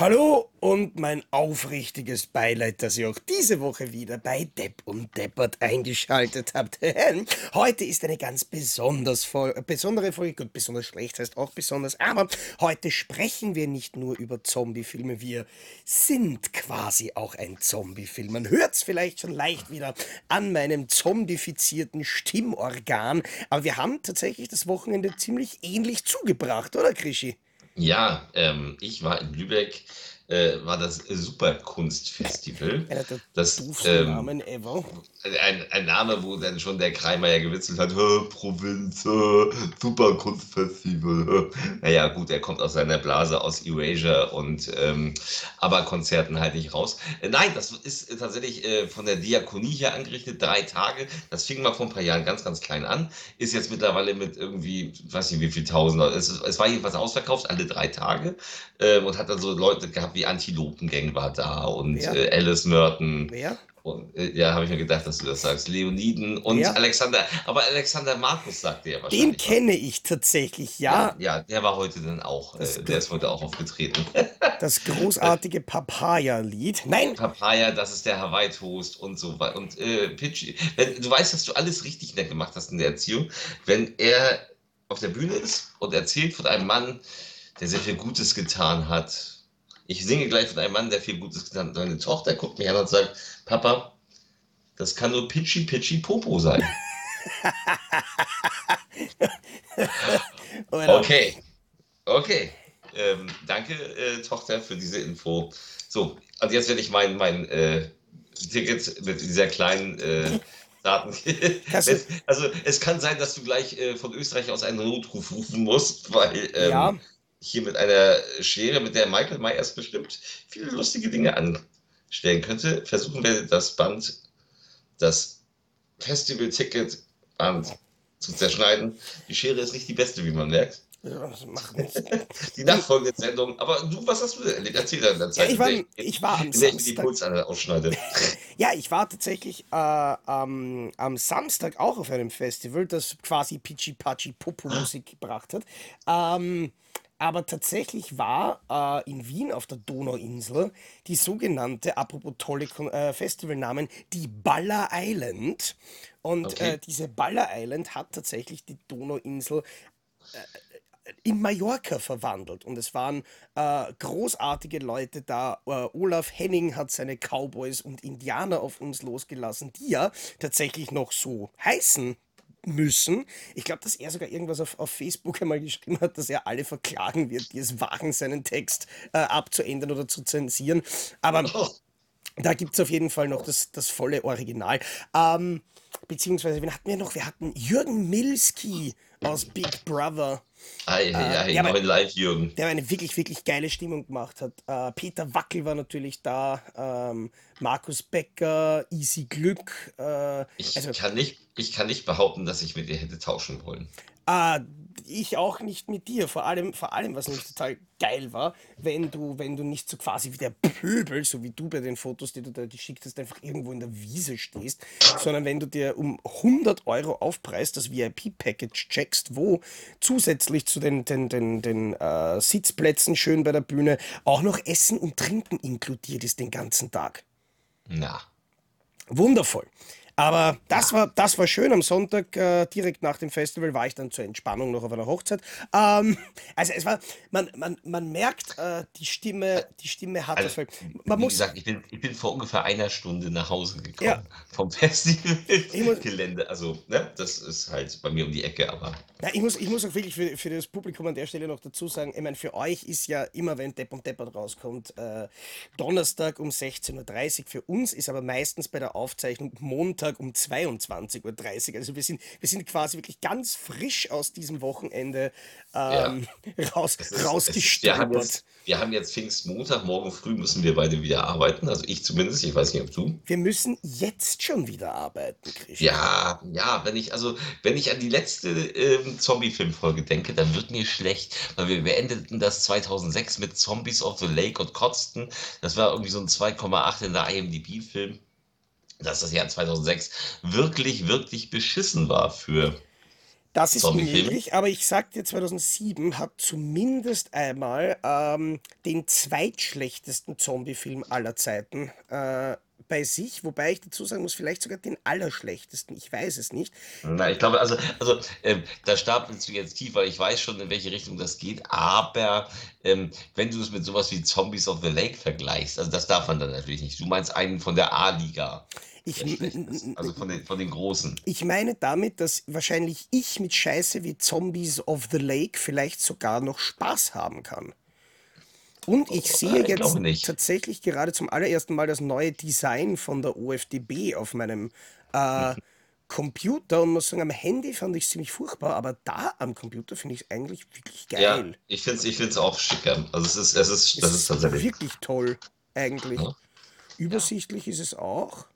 Hallo und mein aufrichtiges Beileid, dass ihr auch diese Woche wieder bei Depp und Deppert eingeschaltet habt. heute ist eine ganz besonders Vol besondere Folge. Gut, besonders schlecht heißt auch besonders, aber heute sprechen wir nicht nur über Zombiefilme, wir sind quasi auch ein Zombiefilm. Man hört es vielleicht schon leicht wieder an meinem zombifizierten Stimmorgan, aber wir haben tatsächlich das Wochenende ziemlich ähnlich zugebracht, oder Krischi? Ja, ähm, ich war in Lübeck, äh, war das Superkunstfestival. Das, ähm, ein, ein Name, wo dann schon der Kreimeier gewitzelt hat, "Hä, Provinz, Superkunstfestival. Naja, gut, er kommt aus seiner Blase aus Erasure und ähm, aber Konzerten halt nicht raus. Äh, nein, das ist tatsächlich äh, von der Diakonie hier angerichtet, drei Tage. Das fing mal vor ein paar Jahren ganz, ganz klein an. Ist jetzt mittlerweile mit irgendwie, weiß nicht wie viel Tausend. Es, es war jedenfalls ausverkauft, alle drei Tage. Ähm, und hat dann so Leute gehabt wie Antilopengang war da und äh, Alice Merton. Wer? Und, äh, ja, habe ich mir gedacht, dass du das sagst. Leoniden und Ja. Alexander, aber Alexander Markus sagte ja Den wahrscheinlich. was. kenne ich tatsächlich, ja. Ja, der war heute dann auch, äh, der ist heute auch aufgetreten. Das großartige Papaya-Lied. Nein, Papaya, das ist der Hawaii Toast und so weiter. Und äh, Pitchy, du weißt, dass du alles richtig nett gemacht hast in der Erziehung, wenn er auf der Bühne ist und erzählt von einem Mann, der sehr viel Gutes getan hat. Ich singe gleich von einem Mann, der viel Gutes getan hat. Meine Tochter guckt mich an und sagt, Papa, das kann nur Pitchy Pitchy Popo sein. Okay, okay. Ähm, danke, äh, Tochter, für diese Info. So, und jetzt werde ich mein, mein äh, Ticket mit dieser kleinen äh, Daten. Also, es kann sein, dass du gleich äh, von Österreich aus einen Notruf rufen musst, weil ähm, Ja. Hier mit einer Schere, mit der Michael Myers bestimmt viele lustige Dinge anstellen könnte, versuchen wir das Band, das Festival-Ticket zu zerschneiden. Die Schere ist nicht die beste, wie man merkt. Ja, das macht nichts. Die nachfolgende Sendung. Aber du, was hast du denn erlebt? Erzähl da in der Zeit. Ja, ich, war, in ich war am in die Samstag. Pulsader ausschneide. Ja, ich war tatsächlich äh, am, am Samstag auch auf einem Festival, das quasi Pichi Pachi Popo Musik gebracht hat. Ähm, aber tatsächlich war äh, in Wien auf der Donauinsel die sogenannte, apropos tolle äh, Festivalnamen, die Baller Island. Und Okay. äh, diese Baller Island hat tatsächlich die Donauinsel in Mallorca verwandelt und es waren äh, großartige Leute da. Äh, Olaf Henning hat seine Cowboys und Indianer auf uns losgelassen, die ja tatsächlich noch so heißen müssen. Ich glaube, dass er sogar irgendwas auf, auf Facebook einmal geschrieben hat, dass er alle verklagen wird, die es wagen, seinen Text äh, abzuändern oder zu zensieren. Aber Oh, da gibt es auf jeden Fall noch das, das volle Original. Ähm, beziehungsweise, wen hatten wir noch? Wir hatten Jürgen Milski aus Big Brother ei, ei, ei, ja, aber- neuen Live-Jürgen. der eine wirklich, wirklich geile Stimmung gemacht hat. Äh, Peter Wackel war natürlich da, ähm, Markus Becker, Easy Glück. Äh, Ich, also, kann nicht, ich kann nicht behaupten, dass ich mit dir hätte tauschen wollen. äh, ich auch nicht mit dir. Vor allem, vor allem, was nämlich total geil war, wenn du, wenn du nicht so quasi wie der Pöbel, so wie du bei den Fotos, die du da geschickt hast, einfach irgendwo in der Wiese stehst, sondern wenn du dir um 100 Euro Aufpreis das VIP-Package checkst, wo zusätzlich zu den, den, den, den äh, Sitzplätzen schön bei der Bühne auch noch Essen und Trinken inkludiert ist den ganzen Tag. Na, Wundervoll. Aber das war, das war schön. Am Sonntag, äh, direkt nach dem Festival, war ich dann zur Entspannung noch auf einer Hochzeit. Ähm, also es war, man, man, man merkt, äh, die Stimme, die Stimme hat also, das. Man wie muss, gesagt, ich bin, ich bin vor ungefähr einer Stunde nach Hause gekommen Ja. vom Festivalgelände. Also, ne, das ist halt bei mir um die Ecke, aber ja, ich, muss, ich muss auch wirklich für, für das Publikum an der Stelle noch dazu sagen, ich meine, für euch ist ja immer, wenn Depp und Deppert rauskommt, äh, Donnerstag um 16.30 Uhr. Für uns ist aber meistens bei der Aufzeichnung Montag um 22.30 Uhr. Also wir sind, wir sind quasi wirklich ganz frisch aus diesem Wochenende ähm, raus, Es ist- wir haben jetzt Pfingstmontag, morgen früh müssen wir beide wieder arbeiten. Also ich zumindest, ich weiß nicht, ob du. Wir müssen jetzt schon wieder arbeiten, Christian. Ja, ja, wenn ich, also, wenn ich an die letzte ähm, Zombie-Film-Folge denke, dann wird mir schlecht, weil wir beendeten das 2006 mit Zombies of the Lake und kotzten. Das war irgendwie so ein 2,8 in der IMDb-Film. Dass das Jahr 2006 wirklich, wirklich beschissen war für Das ist möglich, aber ich sag dir, 2007 hat zumindest einmal ähm, den zweitschlechtesten Zombie-Film aller Zeiten äh, bei sich, wobei ich dazu sagen muss, vielleicht sogar den allerschlechtesten, ich weiß es nicht. Na, ich glaube, also, also ähm, da stapelst du jetzt tief, weil ich weiß schon, in welche Richtung das geht. Aber ähm, wenn du es mit sowas wie Zombies of the Lake vergleichst, also das darf man dann natürlich nicht. Du meinst einen von der A-Liga, Ich, also von den, von den Großen. ich meine damit, dass wahrscheinlich ich mit Scheiße wie Zombies of the Lake vielleicht sogar noch Spaß haben kann. Und ich sehe Äh, Ich jetzt tatsächlich gerade zum allerersten Mal das neue Design von der OFDB auf meinem äh, Computer und muss sagen, am Handy fand ich es ziemlich furchtbar, aber da am Computer finde ich es eigentlich wirklich Ja, geil. ich finde es ich find's auch schicker. Also es ist, es ist, Es das ist ist tatsächlich. wirklich toll, eigentlich. Ja, Übersichtlich ist es auch.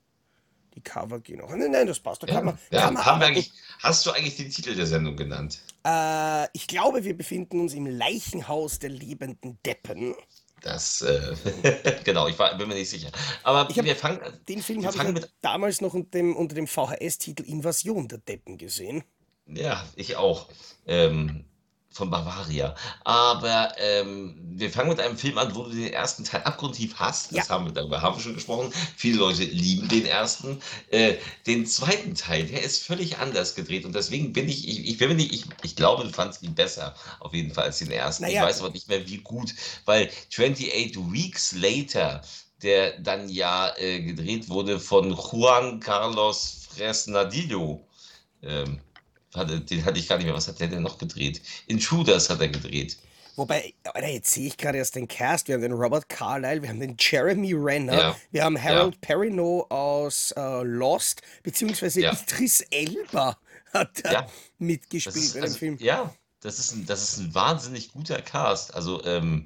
Die Cover gehen auch. Nein, nein, das passt. Da kann man, ja. kann man Haben wir eigentlich, hast du eigentlich den Titel der Sendung genannt? Äh, ich glaube, wir befinden uns im Leichenhaus der lebenden Deppen. Das, äh, genau, ich war, bin mir nicht sicher. Aber habe wir fangen, den Film habe ich mit damals noch unter dem, unter dem VHS-Titel Invasion der Deppen gesehen. Ja, ich auch. Ähm, von Bavaria. Aber ähm, wir fangen mit einem Film an, wo du den ersten Teil abgrundtief hast. Ja, Das haben wir, darüber haben wir schon gesprochen. Viele Leute lieben den ersten. Äh, den zweiten Teil, der ist völlig anders gedreht. Und deswegen bin ich, ich, ich bin mir nicht, ich, ich glaube, du fandst ihn besser, auf jeden Fall, als den ersten. Ich naja, weiß aber nicht mehr, wie gut, weil 28 Weeks Later, der dann ja äh, gedreht wurde von Juan Carlos Fresnadillo. Ähm, hatte, den hatte ich gar nicht mehr. Was hat der denn noch gedreht? Intruders hat er gedreht. wobei, Alter, jetzt sehe ich gerade erst den Cast. Wir haben den Robert Carlyle, wir haben den Jeremy Renner, Ja, wir haben ja, Harold Perrineau aus äh, Lost, beziehungsweise ja, Idris Elba hat da ja. Mitgespielt ist, bei dem also, Film. ja, das ist ein, das ist ein wahnsinnig guter Cast. Also, ähm,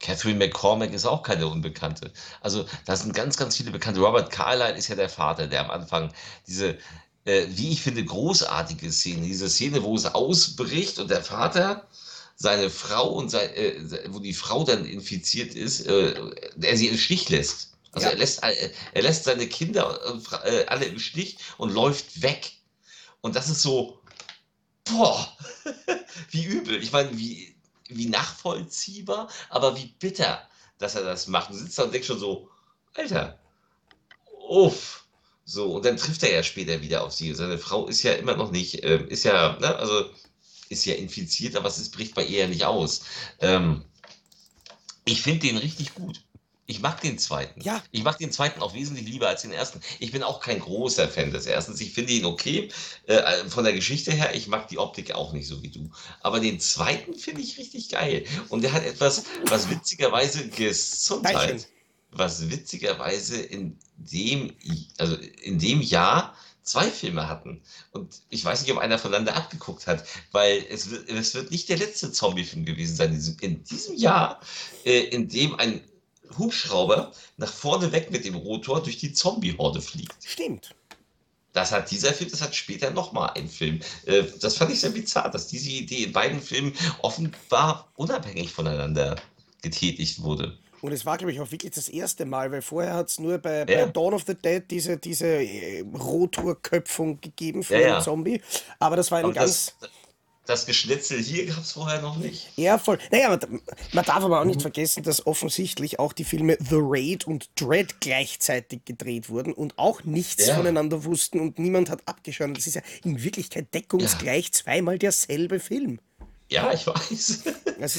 Catherine McCormack ist auch keine Unbekannte. Also, da sind ganz, ganz viele Bekannte. Robert Carlyle ist ja der Vater, der am Anfang diese, äh, wie ich finde, großartige Szene, diese Szene, wo es ausbricht und der Vater seine Frau und sein, äh, wo die Frau dann infiziert ist, äh, er sie im Stich lässt. Also er Ja, lässt, all- er lässt seine Kinder äh, äh, alle im Stich und läuft weg. Und das ist so, boah, wie übel. Ich meine, wie, wie nachvollziehbar, aber wie bitter, dass er das macht. Du sitzt da und denkst schon so, Alter, uff. So, und dann trifft er ja später wieder auf sie. Seine Frau ist ja immer noch nicht, ähm, ist ja, ne, also ist ja infiziert, aber es bricht bei ihr ja nicht aus. Ähm, ich finde den richtig gut. Ich mag den zweiten. ja, Ich mag den zweiten auch wesentlich lieber als den ersten. Ich bin auch kein großer Fan des ersten. Ich finde ihn okay. Äh, von der Geschichte her, ich mag die Optik auch nicht so wie du. Aber den zweiten finde ich richtig geil. Und der hat etwas, was witzigerweise. Gesundheit, was witzigerweise in dem, also in dem Jahr zwei Filme hatten. Und ich weiß nicht, ob einer voneinander abgeguckt hat, weil es wird, es wird nicht der letzte Zombie-Film gewesen sein in diesem, in diesem Jahr, äh, in dem ein Hubschrauber nach vorne weg mit dem Rotor durch die Zombie-Horde fliegt. Stimmt. Das hat dieser Film, das hat später nochmal ein Film. Äh, das fand ich sehr bizarr, dass diese Idee in beiden Filmen offenbar unabhängig voneinander getätigt wurde. Und es war, glaube ich, auch wirklich das erste Mal, weil vorher hat es nur bei, bei Ja, Dawn of the Dead diese, diese äh, Rotorköpfung gegeben ja, für den ja. Zombie. Aber das war ein Aber ganz das, das Geschnetzel hier gab es vorher noch nicht. Ja, voll. Naja, man, man darf aber auch nicht vergessen, dass offensichtlich auch die Filme The Raid und Dread gleichzeitig gedreht wurden und auch nichts Ja, voneinander wussten und niemand hat abgeschaut. Das ist ja in Wirklichkeit ja, deckungsgleich zweimal derselbe Film. ja, ich weiß.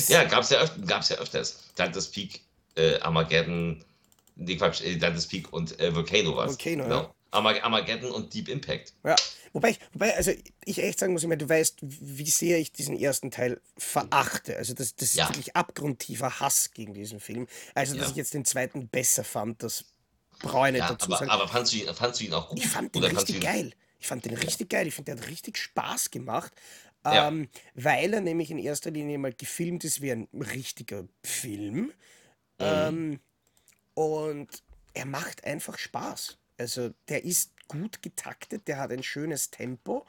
Ja, gab es ja, öf ja öfters. Dante's Peak, äh, Armageddon, nee, Quatsch, äh, Dante's Peak und äh, Volcano war es. Volcano, ja. Genau. Arma Armageddon und Deep Impact. Ja. Wobei ich, wobei, also ich echt sagen muss, ich meine, du weißt, wie sehr ich diesen ersten Teil verachte. Also das, das ist Ja, wirklich abgrundtiefer Hass gegen diesen Film. Also, dass ich ja. jetzt den zweiten besser fand, das brauche ich nicht Ja, dazu aber, sagen. aber fandst du ihn, fandst du ihn auch Ich gut? fand den Oder richtig geil. Ich fand den richtig geil. Ich finde, der hat richtig Spaß gemacht, Ja, ähm, weil er nämlich in erster Linie mal gefilmt ist wie ein richtiger Film. Mhm. Ähm, und er macht einfach Spaß. Also der ist gut getaktet, der hat ein schönes Tempo,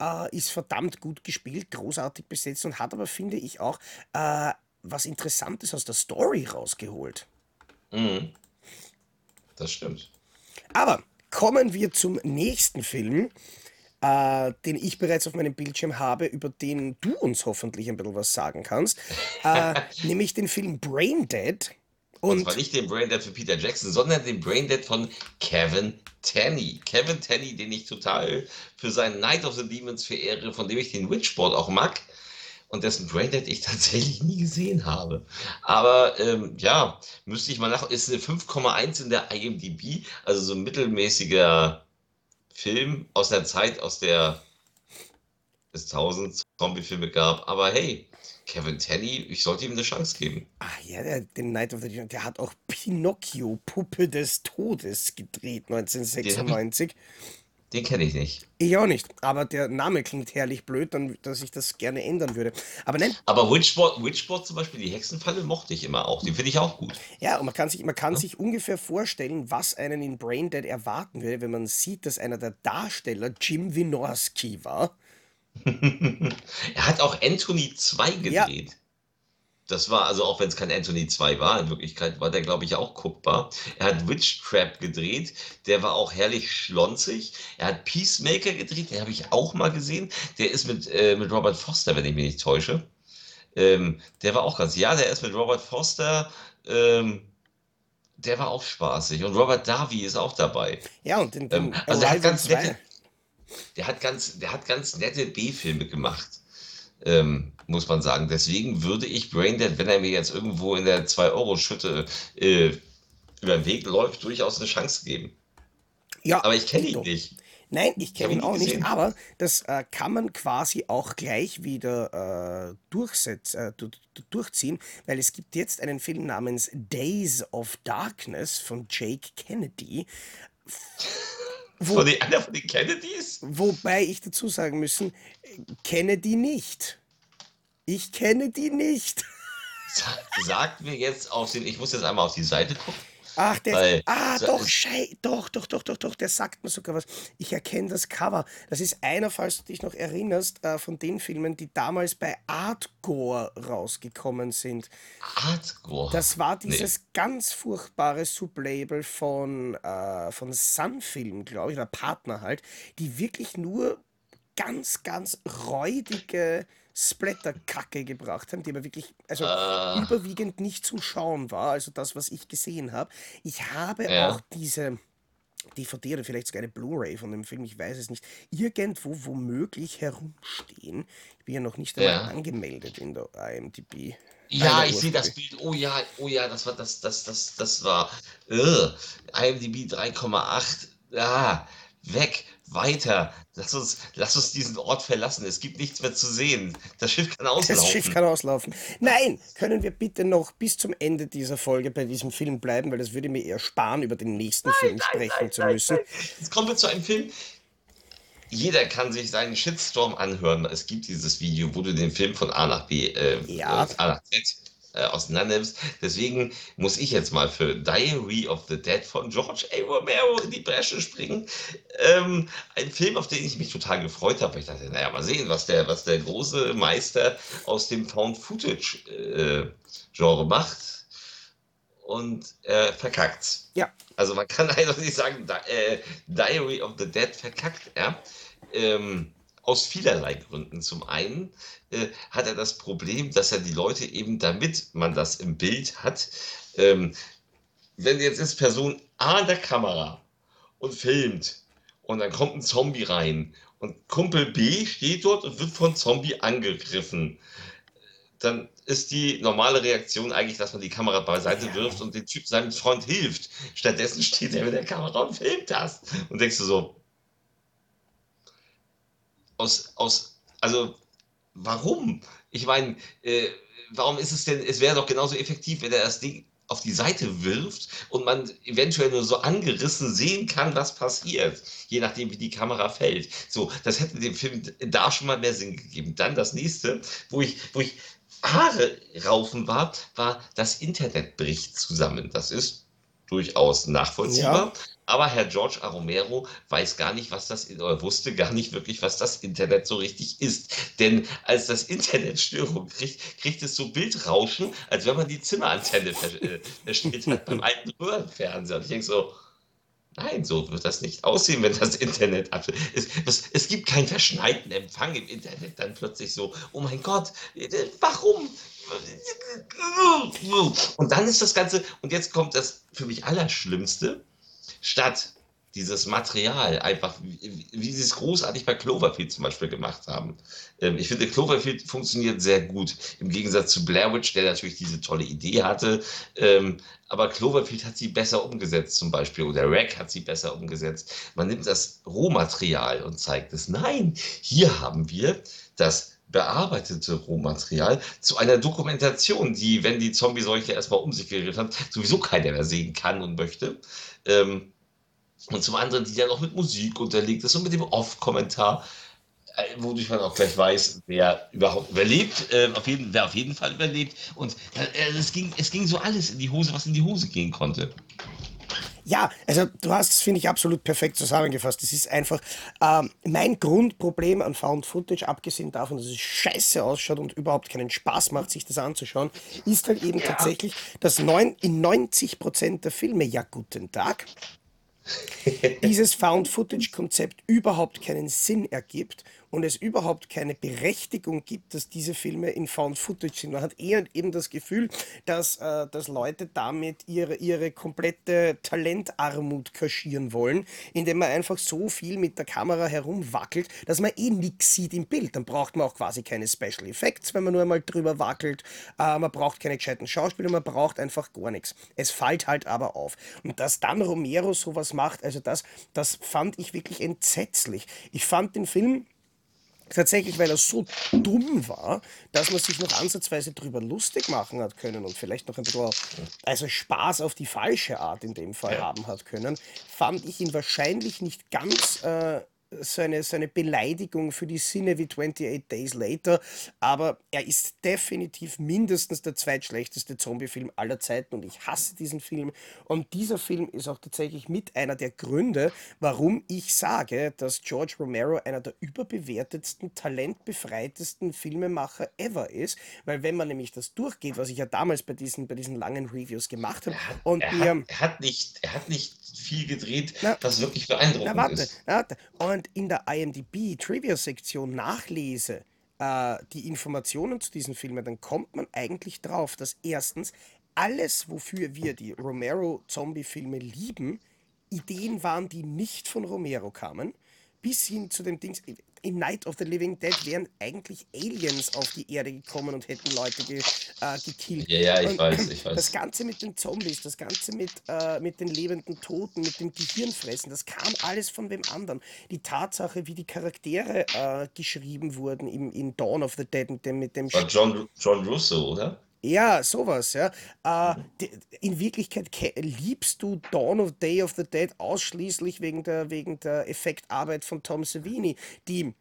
äh, ist verdammt gut gespielt, großartig besetzt und hat aber, finde ich, auch äh, was Interessantes aus der Story rausgeholt. Mhm. Das stimmt. Aber kommen wir zum nächsten Film, äh, den ich bereits auf meinem Bildschirm habe, über den du uns hoffentlich ein bisschen was sagen kannst, äh, nämlich den Film Braindead. Und zwar nicht den Braindead für Peter Jackson, sondern den Braindead von Kevin Tenney. Kevin Tenney, den ich total für seinen Night of the Demons verehre, von dem ich den Witchboard auch mag und dessen Braindead ich tatsächlich nie gesehen habe. Aber ähm, ja, müsste ich mal nach. Ist eine 5,1 in der IMDb, also so ein mittelmäßiger Film aus der Zeit, aus der es tausend Zombie-Filme gab. Aber hey, Kevin Tenney, ich sollte ihm eine Chance geben. Ah ja, der, den Night of the Demon, der hat auch Pinocchio, Puppe des Todes gedreht, 1996. Den, den kenne ich nicht. Ich auch nicht, aber der Name klingt herrlich blöd, dann, dass ich das gerne ändern würde. Aber nein. Aber Witchboard, Witchboard zum Beispiel, die Hexenfalle mochte ich immer auch. Die finde ich auch gut. Ja, und man kann sich, man kann ja. sich ungefähr vorstellen, was einen in Braindead erwarten würde, wenn man sieht, dass einer der Darsteller Jim Wynorski war. er hat auch Anthony 2 gedreht. Ja. Das war, also auch wenn es kein Anthony 2 war, in Wirklichkeit war der, glaube ich, auch guckbar. Er hat Witchtrap gedreht, der war auch herrlich schlonzig. Er hat Peacemaker gedreht, den habe ich auch mal gesehen. Der ist mit, äh, mit Robert Foster, wenn ich mich nicht täusche. Ähm, der war auch ganz, ja, der ist mit Robert Foster, ähm, der war auch spaßig. Und Robert Davi ist auch dabei. Ja, und den, den ähm, also der hat ganz nette, der hat ganz, der hat ganz nette B-Filme gemacht, ähm, muss man sagen. Deswegen würde ich Braindead, wenn er mir jetzt irgendwo in der 2-Euro-Schütte äh, über den Weg läuft, durchaus eine Chance geben. Ja, aber ich kenne ihn nicht. Nein, ich kenne ihn auch nicht, aber das äh, kann man quasi auch gleich wieder äh, durchsetz, äh, durchziehen, weil es gibt jetzt einen Film namens Days of Darkness von Jake Kennedy. Wo, von den, einer von den Kennedys? Wobei ich dazu sagen müssen, Kennedy nicht. Ich kenne die nicht. Sagt mir jetzt auf den, ich muss jetzt einmal auf die Seite gucken. Ach, der. Weil, ah, so, doch, Schei, doch, doch, doch, doch, doch, der sagt mir sogar was. Ich erkenne das Cover. Das ist einer, falls du dich noch erinnerst, äh, von den Filmen, die damals bei Artgore rausgekommen sind. Artgore? Das war dieses nee. ganz furchtbare Sublabel von, äh, von Sunfilm, glaube ich, oder Partner halt, die wirklich nur ganz, ganz räudige Splatter-Kacke gebracht haben, die aber wirklich, also uh. überwiegend nicht zum Schauen war, also das, was ich gesehen habe. Ich habe ja. auch diese DVD oder vielleicht sogar eine Blu-ray von dem Film, ich weiß es nicht, irgendwo womöglich herumstehen. Ich bin ja noch nicht einmal ja. angemeldet in der IMDb. Ja, ich sehe das Bild. Oh ja, oh ja, das war das, das, das, das war uh, IMDb 3,8. Ah, weg, weiter. Lass uns, lass uns diesen Ort verlassen. Es gibt nichts mehr zu sehen. Das Schiff kann auslaufen. Das Schiff kann auslaufen. Nein, können wir bitte noch bis zum Ende dieser Folge bei diesem Film bleiben, weil das würde mir eher sparen, über den nächsten nein, Film nein, sprechen nein, zu müssen. Jetzt kommen wir zu einem Film. Jeder kann sich seinen Shitstorm anhören. Es gibt dieses Video, wo du den Film von A nach B, äh, ja. A nach Z äh. Deswegen muss ich jetzt mal für Diary of the Dead von George A. Romero in die Bresche springen. Ähm, ein Film, auf den ich mich total gefreut habe. Ich dachte, naja, mal sehen, was der, was der große Meister aus dem Found-Footage-Genre äh, macht. Und äh, verkackt. Ja. Also man kann eindeutig sagen, Di äh, Diary of the Dead verkackt er. Ähm, aus vielerlei Gründen. Zum einen äh, hat er das Problem, dass er die Leute eben, damit man das im Bild hat, ähm, wenn jetzt ist Person A an der Kamera und filmt und dann kommt ein Zombie rein und Kumpel B steht dort und wird von Zombie angegriffen, dann ist die normale Reaktion eigentlich, dass man die Kamera beiseite ja. wirft und den Typ seinem Freund hilft. Stattdessen steht er mit der Kamera und filmt das. Und denkst du so, aus, aus, also warum? Ich meine, äh, warum ist es denn, es wäre doch genauso effektiv, wenn er das Ding auf die Seite wirft und man eventuell nur so angerissen sehen kann, was passiert, je nachdem, wie die Kamera fällt. So, das hätte dem Film da schon mal mehr Sinn gegeben. Dann das nächste, wo ich, wo ich Haare raufen war, war das Internet bricht zusammen. Das ist durchaus nachvollziehbar. Ja. Aber Herr George A. Romero weiß gar nicht, was das, oder wusste gar nicht wirklich, was das Internet so richtig ist. Denn als das Internet Störung kriegt, kriegt es so Bildrauschen, als wenn man die Zimmerantenne verstellt äh, hat beim alten Röhrenfernseher. Und ich denke so, Nein, so wird das nicht aussehen, wenn das Internet ab. Es, es, es gibt keinen verschneiten Empfang im Internet dann plötzlich so. Oh mein Gott, warum? Und dann ist das Ganze, und jetzt kommt das für mich Allerschlimmste, statt dieses Material einfach, wie, wie sie es großartig bei Cloverfield zum Beispiel gemacht haben. Ähm, ich finde, Cloverfield funktioniert sehr gut, im Gegensatz zu Blair Witch, der natürlich diese tolle Idee hatte. Ähm, aber Cloverfield hat sie besser umgesetzt zum Beispiel, oder Rack hat sie besser umgesetzt. Man nimmt das Rohmaterial und zeigt es. Nein, hier haben wir das bearbeitete Rohmaterial zu einer Dokumentation, die, wenn die Zombie-Seuche erstmal um sich geredet hat, sowieso keiner mehr sehen kann und möchte. Ähm, und zum anderen, die dann auch mit Musik unterlegt ist und mit dem Off-Kommentar, äh, wodurch man auch gleich weiß, wer überhaupt überlebt, äh, auf jeden, wer auf jeden Fall überlebt. Und äh, es, ging, es ging so alles in die Hose, was in die Hose gehen konnte. Ja, also du hast es, finde ich, absolut perfekt zusammengefasst. Es ist einfach ähm, mein Grundproblem an Found Footage, abgesehen davon, dass es scheiße ausschaut und überhaupt keinen Spaß macht, sich das anzuschauen, ist halt eben ja. tatsächlich, dass neun, in 90 Prozent der Filme, ja guten Tag, dieses Found-Footage-Konzept überhaupt keinen Sinn ergibt und es überhaupt keine Berechtigung gibt, dass diese Filme in Found Footage sind. Man hat eher eben das Gefühl, dass, äh, dass Leute damit ihre, ihre komplette Talentarmut kaschieren wollen, indem man einfach so viel mit der Kamera herumwackelt, dass man eh nichts sieht im Bild. Dann braucht man auch quasi keine Special Effects, wenn man nur einmal drüber wackelt. Äh, man braucht keine gescheiten Schauspieler, man braucht einfach gar nichts. Es fällt halt aber auf. Und dass dann Romero sowas macht, also das, das fand ich wirklich entsetzlich. Ich fand den Film tatsächlich, weil er so dumm war, dass man sich noch ansatzweise drüber lustig machen hat können und vielleicht noch ein bisschen also Spaß auf die falsche Art in dem Fall haben hat können, fand ich ihn wahrscheinlich nicht ganz äh, so eine, so eine Beleidigung für die Sinne wie 28 Days Later, aber er ist definitiv mindestens der zweitschlechteste Zombie-Film aller Zeiten und ich hasse diesen Film. Und dieser Film ist auch tatsächlich mit einer der Gründe, warum ich sage, dass George Romero einer der überbewertetsten, talentbefreitesten Filmemacher ever ist, weil wenn man nämlich das durchgeht, was ich ja damals bei diesen, bei diesen langen Reviews gemacht habe, und er, hat, er hat nicht, er hat nicht viel gedreht, na, was wirklich beeindruckend na, warte, ist. Na, warte. Und und in der IMDb-Trivia-Sektion nachlese, äh, die Informationen zu diesen Filmen, dann kommt man eigentlich drauf, dass erstens alles, wofür wir die Romero-Zombie-Filme lieben, Ideen waren, die nicht von Romero kamen, bis hin zu dem Dings in Night of the Living Dead wären eigentlich Aliens auf die Erde gekommen und hätten Leute ge, äh, gekillt. Ja, ja, ich und, weiß, ich weiß. Das Ganze mit den Zombies, das Ganze mit, äh, mit den lebenden Toten, mit dem Gehirnfressen, das kam alles von wem anderen. Die Tatsache, wie die Charaktere äh, geschrieben wurden im, in Dawn of the Dead mit dem... Mit dem War John, John Russo, oder? Ja, sowas, ja. Äh, in Wirklichkeit liebst du Dawn of Day of the Dead ausschließlich wegen der, wegen der Effektarbeit von Tom Savini, die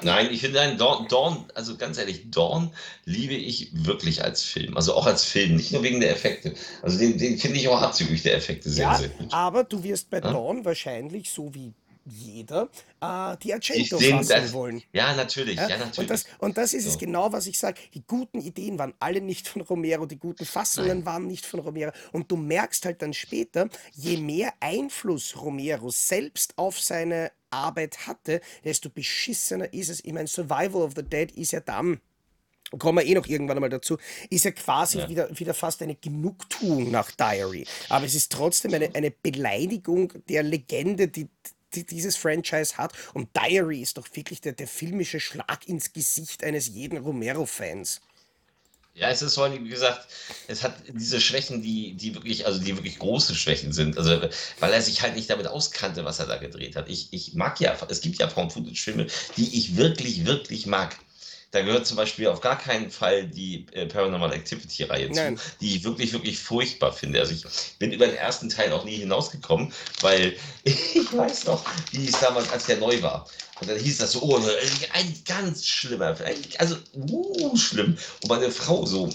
Nein, ich finde ein Dawn, Dawn, also ganz ehrlich, Dawn liebe ich wirklich als Film. Also auch als Film, nicht nur wegen der Effekte. Also den, den finde ich auch abzüglich der Effekte sehr, ja, sehr gut. Aber du wirst bei ja? Dawn wahrscheinlich, so wie jeder äh, die Argento fassen das, wollen. Ja, natürlich. Ja, ja natürlich. Und, das, und das ist so. es genau, was ich sage. Die guten Ideen waren alle nicht von Romero, die guten Fassungen Nein. waren nicht von Romero. Und du merkst halt dann später, je mehr Einfluss Romero selbst auf seine Arbeit hatte, desto beschissener ist es. Ich meine, Survival of the Dead ist ja dann kommen wir eh noch irgendwann einmal dazu, ist ja quasi ja. Wieder, wieder fast eine Genugtuung nach Diary. Aber es ist trotzdem eine, eine Beleidigung der Legende, die, die dieses Franchise hat. Und Diary ist doch wirklich der, der filmische Schlag ins Gesicht eines jeden Romero-Fans. Ja, es ist so, wie gesagt, es hat diese Schwächen, die, die wirklich, also die wirklich große Schwächen sind. Also, weil er sich halt nicht damit auskannte, was er da gedreht hat. Ich, ich mag ja, es gibt ja Found-Footage-Filme, die ich wirklich, wirklich mag. Da gehört zum Beispiel auf gar keinen Fall die äh, Paranormal Activity-Reihe zu, die ich wirklich, wirklich furchtbar finde. Also ich bin über den ersten Teil auch nie hinausgekommen, weil ich weiß noch, wie es damals, als der neu war. Und dann hieß das so, oh, ein ganz schlimmer, also uh, schlimm. Und meine Frau so,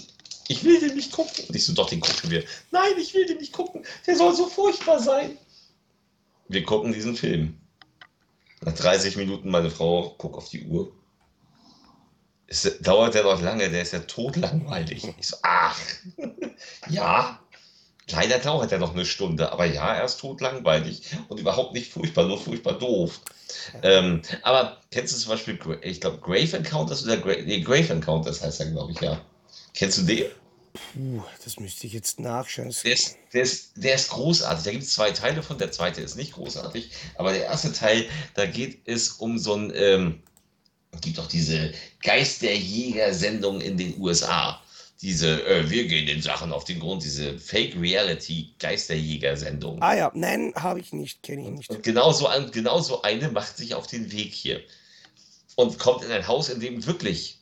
ich will den nicht gucken. Und ich so, doch, den gucken wir. Nein, ich will den nicht gucken. Der soll so furchtbar sein. Wir gucken diesen Film. Nach 30 Minuten meine Frau guckt auf die Uhr es dauert ja noch lange, der ist ja totlangweilig. Ich so, ach, ja, Leider dauert er noch eine Stunde, aber ja, er ist totlangweilig und überhaupt nicht furchtbar, nur furchtbar doof. Ähm, aber kennst du zum Beispiel, ich glaube, Grave Encounters oder Gra nee, Grave Encounters heißt er, glaube ich, ja. Kennst du den? Puh, das müsste ich jetzt nachschauen. Der ist, der ist, der ist großartig. Da gibt es zwei Teile von. Der zweite ist nicht großartig. Aber der erste Teil, da geht es um so ein. Ähm, gibt auch diese Geisterjäger-Sendung in den USA. Diese, äh, wir gehen den Sachen auf den Grund, diese Fake-Reality-Geisterjäger-Sendung. Ah ja, nein, habe ich nicht, kenne ich nicht. Und genau so, ein, genau so eine macht sich auf den Weg hier. Und kommt in ein Haus, in dem wirklich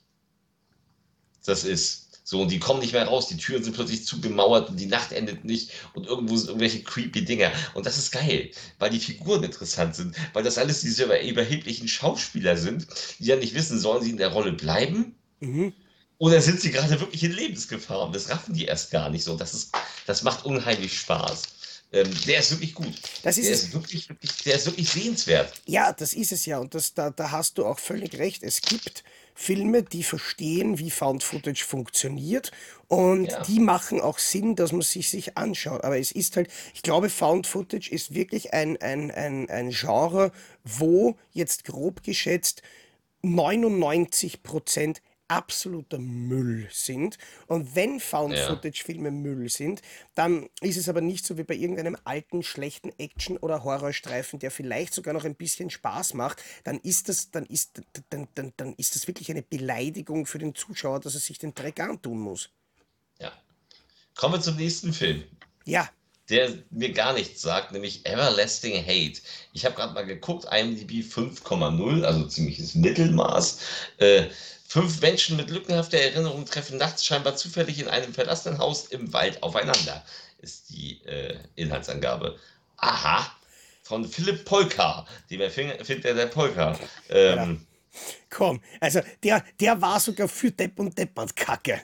das ist. So, und die kommen nicht mehr raus, die Türen sind plötzlich zugemauert und die Nacht endet nicht und irgendwo sind irgendwelche creepy Dinger. Und das ist geil, weil die Figuren interessant sind, weil das alles diese überheblichen Schauspieler sind, die ja nicht wissen, sollen sie in der Rolle bleiben? Mhm. Oder sind sie gerade wirklich in Lebensgefahr? Und das raffen die erst gar nicht so. Das, ist, das macht unheimlich Spaß. Ähm, der ist wirklich gut. Das ist der, ist wirklich, wirklich, der ist wirklich sehenswert. Ja, das ist es ja. Und das, da, da hast du auch völlig recht. Es gibt Filme, die verstehen, wie Found Footage funktioniert und Ja. die machen auch Sinn, dass man sich sich anschaut. Aber es ist halt, ich glaube, Found Footage ist wirklich ein, ein, ein, ein Genre, wo jetzt grob geschätzt 99% absoluter Müll sind. Und wenn Ja. Found-Footage-Filme Müll sind, dann ist es aber nicht so wie bei irgendeinem alten, schlechten Action- oder Horrorstreifen, der vielleicht sogar noch ein bisschen Spaß macht, dann ist das, dann ist, dann, dann, dann ist das wirklich eine Beleidigung für den Zuschauer, dass er sich den Dreck antun muss. Ja. Kommen wir zum nächsten Film. Ja, der mir gar nichts sagt, nämlich Everlasting Hate. Ich habe gerade mal geguckt, IMDb 5,0, also ziemliches Mittelmaß. Äh, fünf Menschen mit lückenhafter Erinnerung treffen nachts scheinbar zufällig in einem verlassenen Haus im Wald aufeinander, ist die äh, Inhaltsangabe. Aha, von Philipp Polka, dem Erfinder der Polka. Ähm, komm, also der, der war sogar für Depp und Deppert Kacke.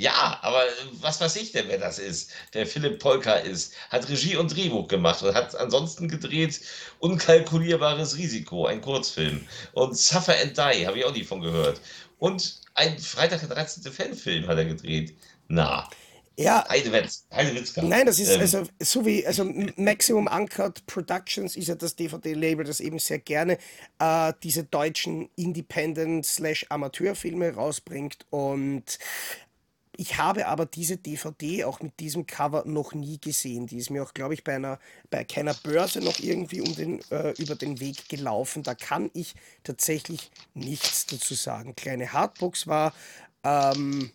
Ja, aber was weiß ich denn, wer das ist? Der Philipp Polka ist, hat Regie und Drehbuch gemacht und hat ansonsten gedreht Unkalkulierbares Risiko, ein Kurzfilm. Und Suffer and Die, habe ich auch nie von gehört. Und ein Freitag der 13. Fanfilm hat er gedreht. Na, Ja, Heidewitzka. Heidewitzka. Nein, das ist Ähm, also so wie also Maximum Uncut Productions ist ja das DVD-Label, das eben sehr gerne äh, diese deutschen Independent slash Amateurfilme rausbringt und ich habe aber diese DVD auch mit diesem Cover noch nie gesehen. Die ist mir auch, glaube ich, bei einer bei keiner Börse noch irgendwie um den, äh, über den Weg gelaufen. Da kann ich tatsächlich nichts dazu sagen. Kleine Hardbox war ähm,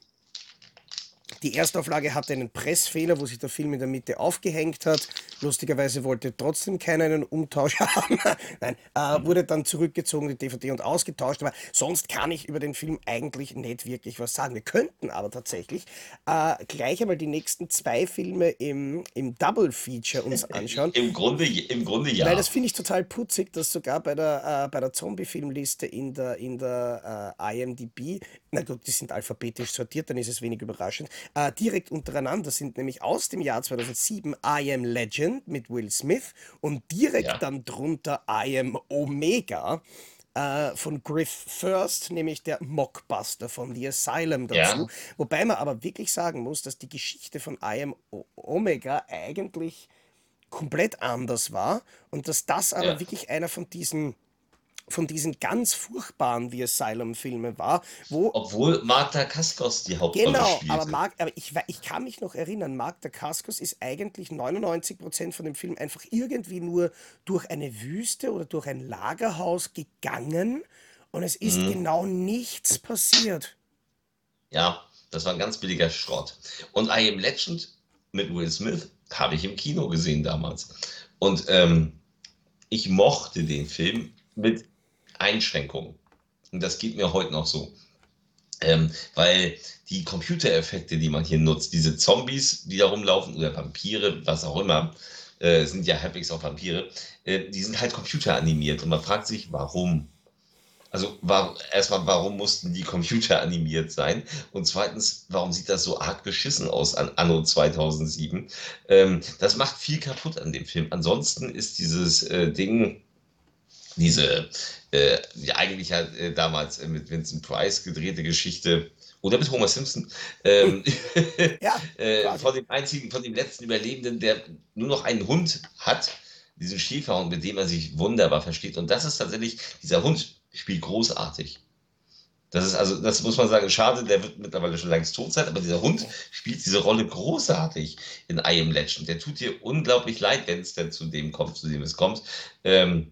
die Erstauflage hatte einen Pressfehler, wo sich der Film in der Mitte aufgehängt hat. Lustigerweise wollte trotzdem keiner einen Umtausch haben. Nein, äh, wurde dann zurückgezogen, die DVD und ausgetauscht. Aber sonst kann ich über den Film eigentlich nicht wirklich was sagen. Wir könnten aber tatsächlich äh, gleich einmal die nächsten zwei Filme im, im Double Feature uns anschauen. Im Grunde, im Grunde ja. Weil das finde ich total putzig, dass sogar bei der, äh, bei der Zombie-Filmliste in der, in der äh, IMDb, na gut, die sind alphabetisch sortiert, dann ist es wenig überraschend, äh, direkt untereinander sind nämlich aus dem Jahr 2007 I Am Legend mit Will Smith und direkt Ja. dann drunter I Am Omega äh, von Griff First, nämlich der Mockbuster von The Asylum dazu. Ja. Wobei man aber wirklich sagen muss, dass die Geschichte von I Am O- Omega eigentlich komplett anders war und dass das aber Ja. wirklich einer von diesen von diesen ganz furchtbaren The Asylum-Filme war, wo Obwohl Marta Kaskos die Hauptrolle Genau, spielt. aber, Mark, aber ich, ich kann mich noch erinnern, Mark Dacascos ist eigentlich 99% von dem Film einfach irgendwie nur durch eine Wüste oder durch ein Lagerhaus gegangen und es ist Mhm. genau nichts passiert. Ja, das war ein ganz billiger Schrott. Und I Am Legend mit Will Smith habe ich im Kino gesehen damals. Und ähm, ich mochte den Film mit Einschränkungen. Und das geht mir heute noch so. Ähm, weil die Computereffekte, die man hier nutzt, diese Zombies, die da rumlaufen, oder Vampire, was auch immer, äh, sind ja halbwegs auch Vampire, äh, die sind halt computeranimiert. Und man fragt sich, warum? Also war, erstmal, warum mussten die Computer animiert sein? Und zweitens, warum sieht das so arg beschissen aus an Anno 2007? Ähm, das macht viel kaputt an dem Film. Ansonsten ist dieses äh, Ding, diese äh, die eigentlich ja äh, damals äh, mit Vincent Price gedrehte Geschichte oder mit Homer Simpson, ähm, Ja, äh, von dem einzigen, von dem letzten Überlebenden, der nur noch einen Hund hat, diesen Schäferhund, mit dem er sich wunderbar versteht. Und das ist tatsächlich, dieser Hund spielt großartig. Das ist also, das muss man sagen, schade, der wird mittlerweile schon längst tot sein, aber dieser Hund spielt diese Rolle großartig in I Am Legend. Der tut dir unglaublich leid, wenn es denn zu dem kommt, zu dem es kommt. Ähm,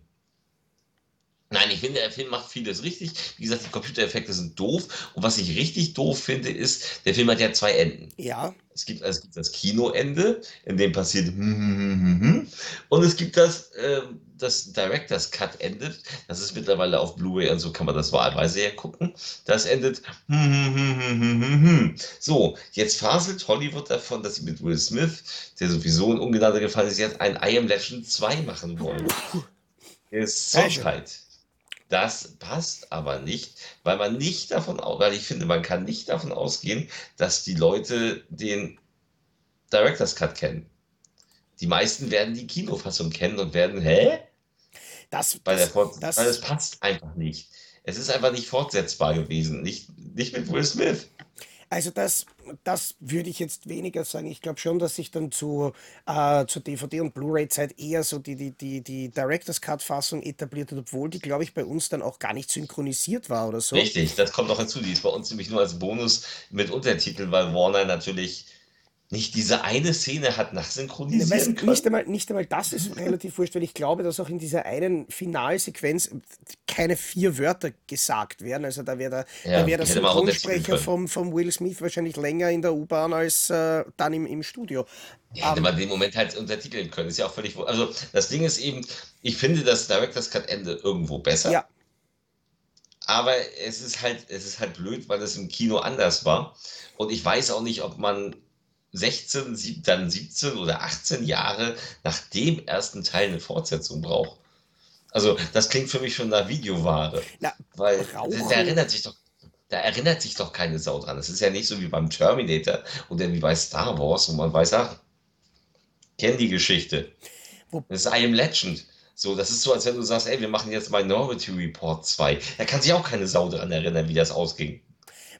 Nein, ich finde, der Film macht vieles richtig. Wie gesagt, die Computereffekte sind doof. Und was ich richtig doof finde, ist, der Film hat ja zwei Enden. Ja, Es gibt, es gibt das Kinoende, in dem passiert hm, hm, hm, hm, hm. und es gibt das, ähm, das Director's Cut endet. Das ist mittlerweile auf Blu-ray und so kann man das wahlweise hergucken. Das endet hm, hm, hm, hm, hm, hm, hm. So, jetzt faselt Hollywood davon, dass sie mit Will Smith, der sowieso in Ungnade gefallen ist, jetzt ein I Am Legend 2 machen wollen. Gesundheit. Das passt aber nicht, weil man nicht davon aus, weil ich finde, man kann nicht davon ausgehen, dass die Leute den Director's Cut kennen. Die meisten werden die Kinofassung kennen und werden, hä? das, Bei der das, Fort das, weil es passt einfach nicht. Es ist einfach nicht fortsetzbar gewesen. Nicht, nicht mit Will Smith. Also das, das würde ich jetzt weniger sagen. Ich glaube schon, dass sich dann zu, äh, zur DVD- und Blu-ray-Zeit eher so die, die, die, die Director's Cut-Fassung etabliert hat, obwohl die, glaube ich, bei uns dann auch gar nicht synchronisiert war oder so. Richtig, das kommt noch hinzu. Die ist bei uns nämlich nur als Bonus mit Untertiteln, weil Warner natürlich nicht diese eine Szene hat Ne, Weißt, du, nicht können. einmal, nicht einmal das ist relativ wurscht, weil ich glaube, dass auch in dieser einen Finalsequenz keine vier Wörter gesagt werden. Also da wäre der, da Ja, wär der Synchronsprecher können. vom, vom Will Smith wahrscheinlich länger in der U-Bahn als äh, dann im, im Studio. Ja, hätte Ähm, man den Moment halt untertiteln können. Ist ja auch völlig. Also, das Ding ist eben, ich finde das Director's Cut Ende irgendwo besser. ja, Aber es ist halt, es ist halt blöd, weil es im Kino anders war. Und ich weiß auch nicht, ob man 16, sieb- dann 17 oder 18 Jahre nach dem ersten Teil eine Fortsetzung braucht. Also, das klingt für mich schon nach Videoware. na, Weil da erinnert sich doch, da erinnert sich doch keine Sau dran. Das ist ja nicht so wie beim Terminator oder wie bei Star Wars, wo man weiß, ach, kenn die Geschichte. Das ist I Am Legend. So, das ist so, als wenn du sagst, ey, wir machen jetzt Minority Report 2. Da kann sich auch keine Sau dran erinnern, wie das ausging.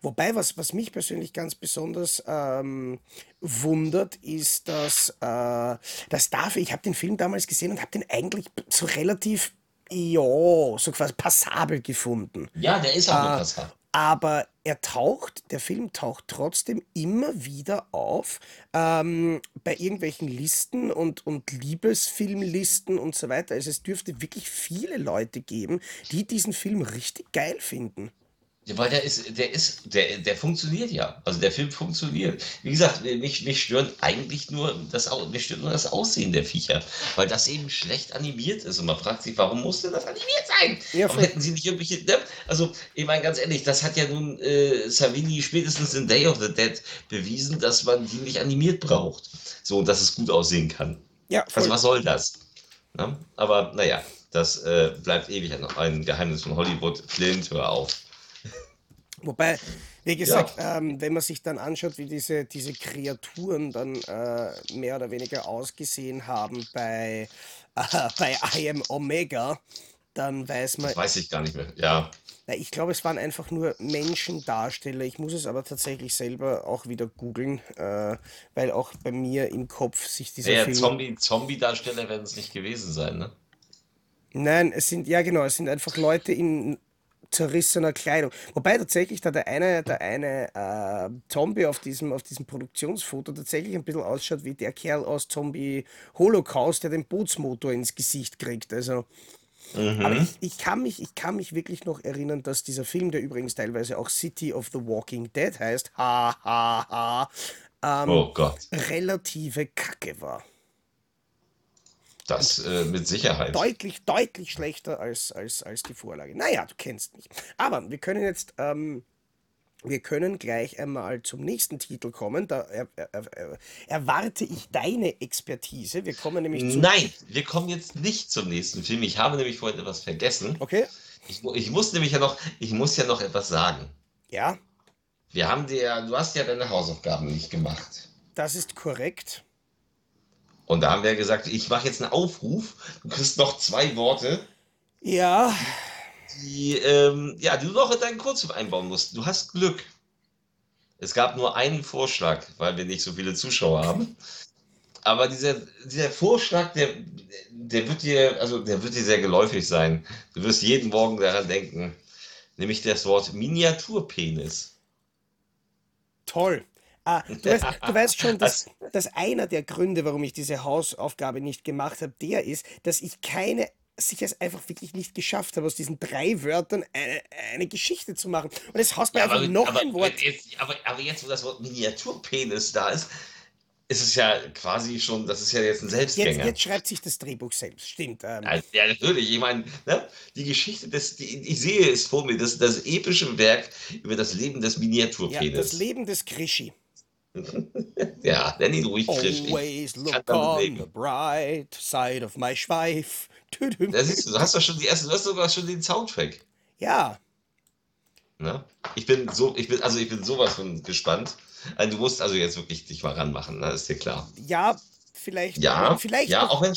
Wobei, was, was mich persönlich ganz besonders ähm, wundert, ist, dass, äh, dass dafür, ich habe den Film damals gesehen und habe den eigentlich so relativ, ja, so quasi passabel gefunden. Ja, der ist auch Äh, passabel. aber er taucht, der Film taucht trotzdem immer wieder auf ähm, bei irgendwelchen Listen und, und Liebesfilmlisten und so weiter. Also es dürfte wirklich viele Leute geben, die diesen Film richtig geil finden. Ja, weil der ist, der ist, der, der funktioniert ja. Also der Film funktioniert. Wie gesagt, mich, mich stören eigentlich nur das, mich stört nur das Aussehen der Viecher, weil das eben schlecht animiert ist. Und man fragt sich, warum musste das animiert sein? Ja, Warum hätten sie nicht irgendwelche, ne? Also, ich meine ganz ehrlich, das hat ja nun äh, Savini spätestens in Day of the Dead bewiesen, dass man die nicht animiert braucht. So, dass es gut aussehen kann. Ja, Also voll. was soll das? Ne? Aber naja, das äh, bleibt ewig ein, ein Geheimnis von Hollywood. Flint, hör auf. Wobei, wie Ja, gesagt, ähm, wenn man sich dann anschaut, wie diese, diese Kreaturen dann äh, mehr oder weniger ausgesehen haben bei, äh, bei I Am Omega, dann weiß man, das weiß ich gar nicht mehr. Ja, na, ich glaube, es waren einfach nur Menschendarsteller. Ich muss es aber tatsächlich selber auch wieder googeln, äh, weil auch bei mir im Kopf sich dieser der Film. Zombie, Zombie-Darsteller werden es nicht gewesen sein, ne? Nein, es sind, ja genau, es sind einfach Leute in zerrissener Kleidung. Wobei tatsächlich da der eine, der eine äh, Zombie auf diesem, auf diesem Produktionsfoto tatsächlich ein bisschen ausschaut wie der Kerl aus Zombie Holocaust, der den Bootsmotor ins Gesicht kriegt. Also, aber Mhm. ich, ich kann mich, ich kann mich wirklich noch erinnern, dass dieser Film, der übrigens teilweise auch City of the Walking Dead heißt, ha, ha, ha, ähm, Oh relative Kacke war. Das äh, mit Sicherheit. deutlich, deutlich schlechter als, als, als die Vorlage. Naja, du kennst mich. Aber wir können jetzt, ähm, wir können gleich einmal zum nächsten Titel kommen. Da er, er, er, erwarte ich deine Expertise. Wir kommen nämlich zu. Nein, wir kommen jetzt nicht zum nächsten Film. Ich habe nämlich vorhin etwas vergessen. Okay? Ich, ich muss nämlich ja noch, ich muss ja noch etwas sagen. Ja, Wir haben dir, ja- du hast ja deine Hausaufgaben nicht gemacht. das ist korrekt. Und da haben wir gesagt, ich mache jetzt einen Aufruf. Du kriegst noch zwei Worte, Ja, die, ähm, ja, die du noch in deinen Kurzfilm einbauen musst. Du hast Glück. Es gab nur einen Vorschlag, weil wir nicht so viele Zuschauer haben. Aber dieser, dieser Vorschlag, der, der wird dir, also der wird dir sehr geläufig sein. Du wirst jeden Morgen daran denken, nämlich das Wort Miniaturpenis. Toll. Ah, du, weißt, du weißt schon, dass, dass einer der Gründe, warum ich diese Hausaufgabe nicht gemacht habe, der ist, dass ich keine sich es einfach wirklich nicht geschafft habe, aus diesen drei Wörtern eine, eine Geschichte zu machen. Und jetzt hast du ja, einfach aber, noch aber, ein Wort. Jetzt, aber, aber jetzt, wo das Wort Miniaturpenis da ist, ist es ja quasi schon, das ist ja jetzt ein Selbstgänger. Jetzt, jetzt schreibt sich das Drehbuch selbst, stimmt. Ähm. Ja, natürlich. Ich meine, ne, die Geschichte, des, die, ich sehe es vor mir, das, das epische Werk über das Leben des Miniaturpenis. Ja, das Leben des Krischi. ja, nenn ihn ruhig Krischi. Always look on the bright side of my Schweif. Das ist, du hast doch schon die erste, du hast sogar schon den Soundtrack. Ja. Ne? Ich bin so, ich bin, also ich bin sowas von gespannt. Also du musst also jetzt wirklich dich mal ranmachen, ne? ist dir klar. Ja, vielleicht. Ja, vielleicht ja, auch wenn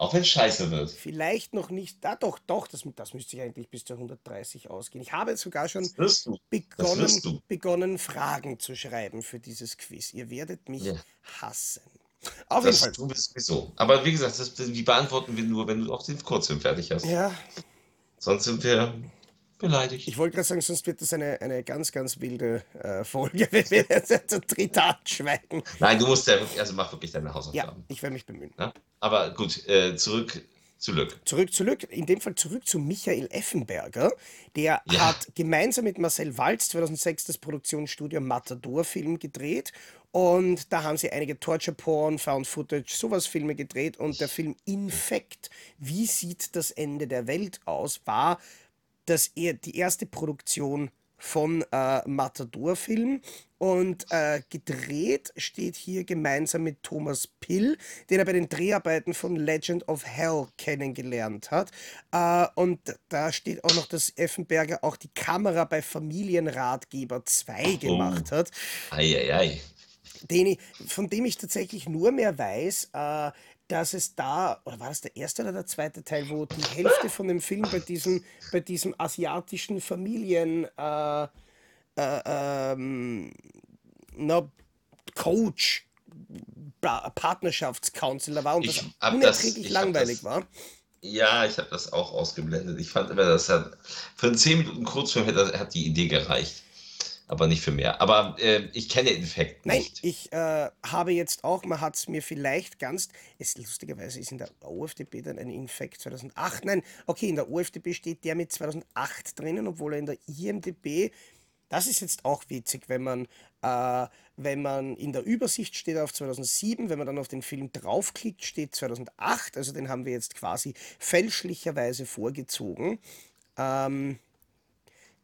auch wenn scheiße wird. Vielleicht noch nicht. Da doch, doch, das, das müsste ich eigentlich bis zu 130 ausgehen. Ich habe sogar schon begonnen, begonnen, Fragen zu schreiben für dieses Quiz. Ihr werdet mich ja. hassen. Auf das jeden Fall. Du bist sowieso. Aber wie gesagt, das, die beantworten wir nur, wenn du auch den Kurzfilm fertig hast. Ja. Sonst sind wir beleidigt. Ich wollte gerade sagen, sonst wird das eine, eine ganz, ganz wilde äh, Folge, wenn wir jetzt zu Tritat schweigen. Nein, du musst ja wirklich, also mach wirklich deine Hausaufgaben. Ja, ich werde mich bemühen. Ja? Aber gut, äh, zurück Zurück. Zurück, zurück, in dem Fall zurück zu Michael Effenberger. Der ja. hat gemeinsam mit Marcel Walz 2006 das Produktionsstudio Matador-Film gedreht. Und da haben sie einige Torture Porn, Found Footage, sowas Filme gedreht. Und der Film Infect, wie sieht das Ende der Welt aus, war das er, die erste Produktion von äh, Matador-Film. Und äh, gedreht steht hier gemeinsam mit Thomas Pill, den er bei den Dreharbeiten von Legend of Hell kennengelernt hat. Äh, und da steht auch noch, dass Effenberger auch die Kamera bei Familienratgeber 2 gemacht hat. Eieiei. Ei, ei. Den ich, von dem ich tatsächlich nur mehr weiß, äh, dass es da, oder war das der erste oder der zweite Teil, wo die Hälfte von dem Film bei diesem, bei diesem asiatischen Familien äh, äh, ähm, na, Coach, Partnerschaftscounselor war und das unerträglich das, langweilig das, war. Ja, ich habe das auch ausgeblendet. Ich fand immer, das hat für einen 10 Minuten Kurzfilm hat, hat die Idee gereicht aber nicht für mehr. Aber äh, ich kenne Infekt nicht. Nein, ich äh, habe jetzt auch, man hat es mir vielleicht ganz, es lustigerweise ist in der OFDB dann ein Infekt 2008, nein, okay, in der OFDB steht der mit 2008 drinnen, obwohl er in der IMDB, das ist jetzt auch witzig, wenn man, äh, wenn man in der Übersicht steht auf 2007, wenn man dann auf den Film draufklickt, steht 2008, also den haben wir jetzt quasi fälschlicherweise vorgezogen. Ähm,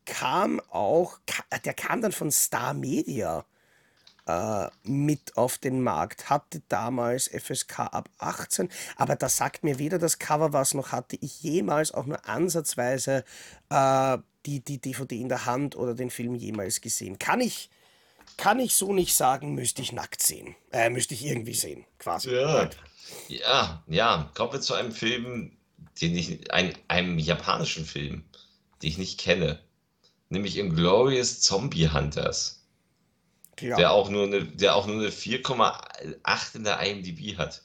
kam auch, der kam dann von Star Media äh, mit auf den Markt, hatte damals FSK ab 18, aber da sagt mir weder das Cover was, noch hatte ich jemals auch nur ansatzweise äh, die, die DVD in der Hand oder den Film jemals gesehen. Kann ich, kann ich so nicht sagen, müsste ich nackt sehen. Äh, müsste ich irgendwie sehen, quasi. Ja, ja, ja. Kommen wir zu einem Film, den ich, ein, einem japanischen Film, den ich nicht kenne nämlich Inglorious Zombie Hunters. Klar. Der auch nur eine, der auch nur eine 4,8 in der IMDb hat.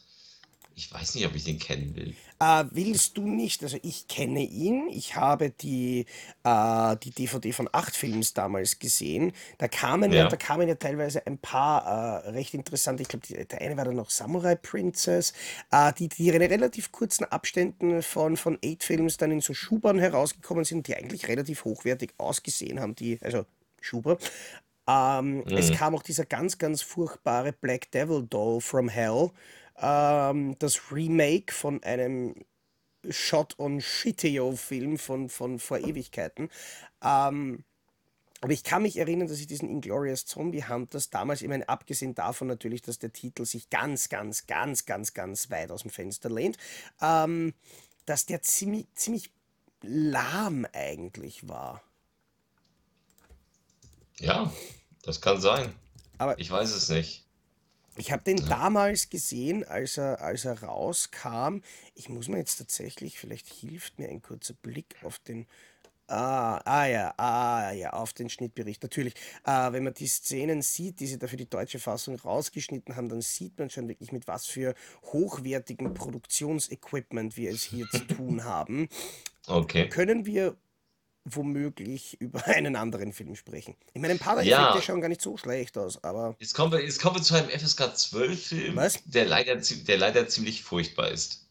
Ich weiß nicht, ob ich den kennen will. Äh, willst du nicht? Also ich kenne ihn. Ich habe die, äh, die DVD von acht Films damals gesehen. Da kamen ja, ja da kamen ja teilweise ein paar äh, recht interessante. Ich glaube, der eine war dann noch Samurai Princess, äh, die, die in relativ kurzen Abständen von, von Eight Films dann in so Schubern herausgekommen sind, die eigentlich relativ hochwertig ausgesehen haben. Die, also Schuber. Ähm, mhm. Es kam auch dieser ganz, ganz furchtbare Black Devil Doll from Hell ähm, das Remake von einem Shot on Shiteo-Film von, von vor Ewigkeiten. Ähm, aber ich kann mich erinnern, dass ich diesen Inglorious Zombie Hunters damals, ich meine, abgesehen davon natürlich, dass der Titel sich ganz, ganz, ganz, ganz, ganz weit aus dem Fenster lehnt, ähm, dass der ziemlich, ziemlich lahm eigentlich war. Ja, das kann sein. Aber ich weiß es nicht. Ich habe den damals gesehen, als er, als er rauskam. Ich muss mir jetzt tatsächlich, vielleicht hilft mir ein kurzer Blick auf den Ah, ah ja, ah ja, auf den Schnittbericht. Natürlich, äh, wenn man die Szenen sieht, die sie da für die deutsche Fassung rausgeschnitten haben, dann sieht man schon wirklich, mit was für hochwertigem Produktionsequipment wir es hier zu tun haben. Okay. Können wir womöglich über einen anderen Film sprechen? Ich meine, ein paar der Ja, Effekte schauen gar nicht so schlecht aus, aber jetzt kommen wir, jetzt kommen wir zu einem FSK 12-Film, was? der leider, der leider ziemlich furchtbar ist.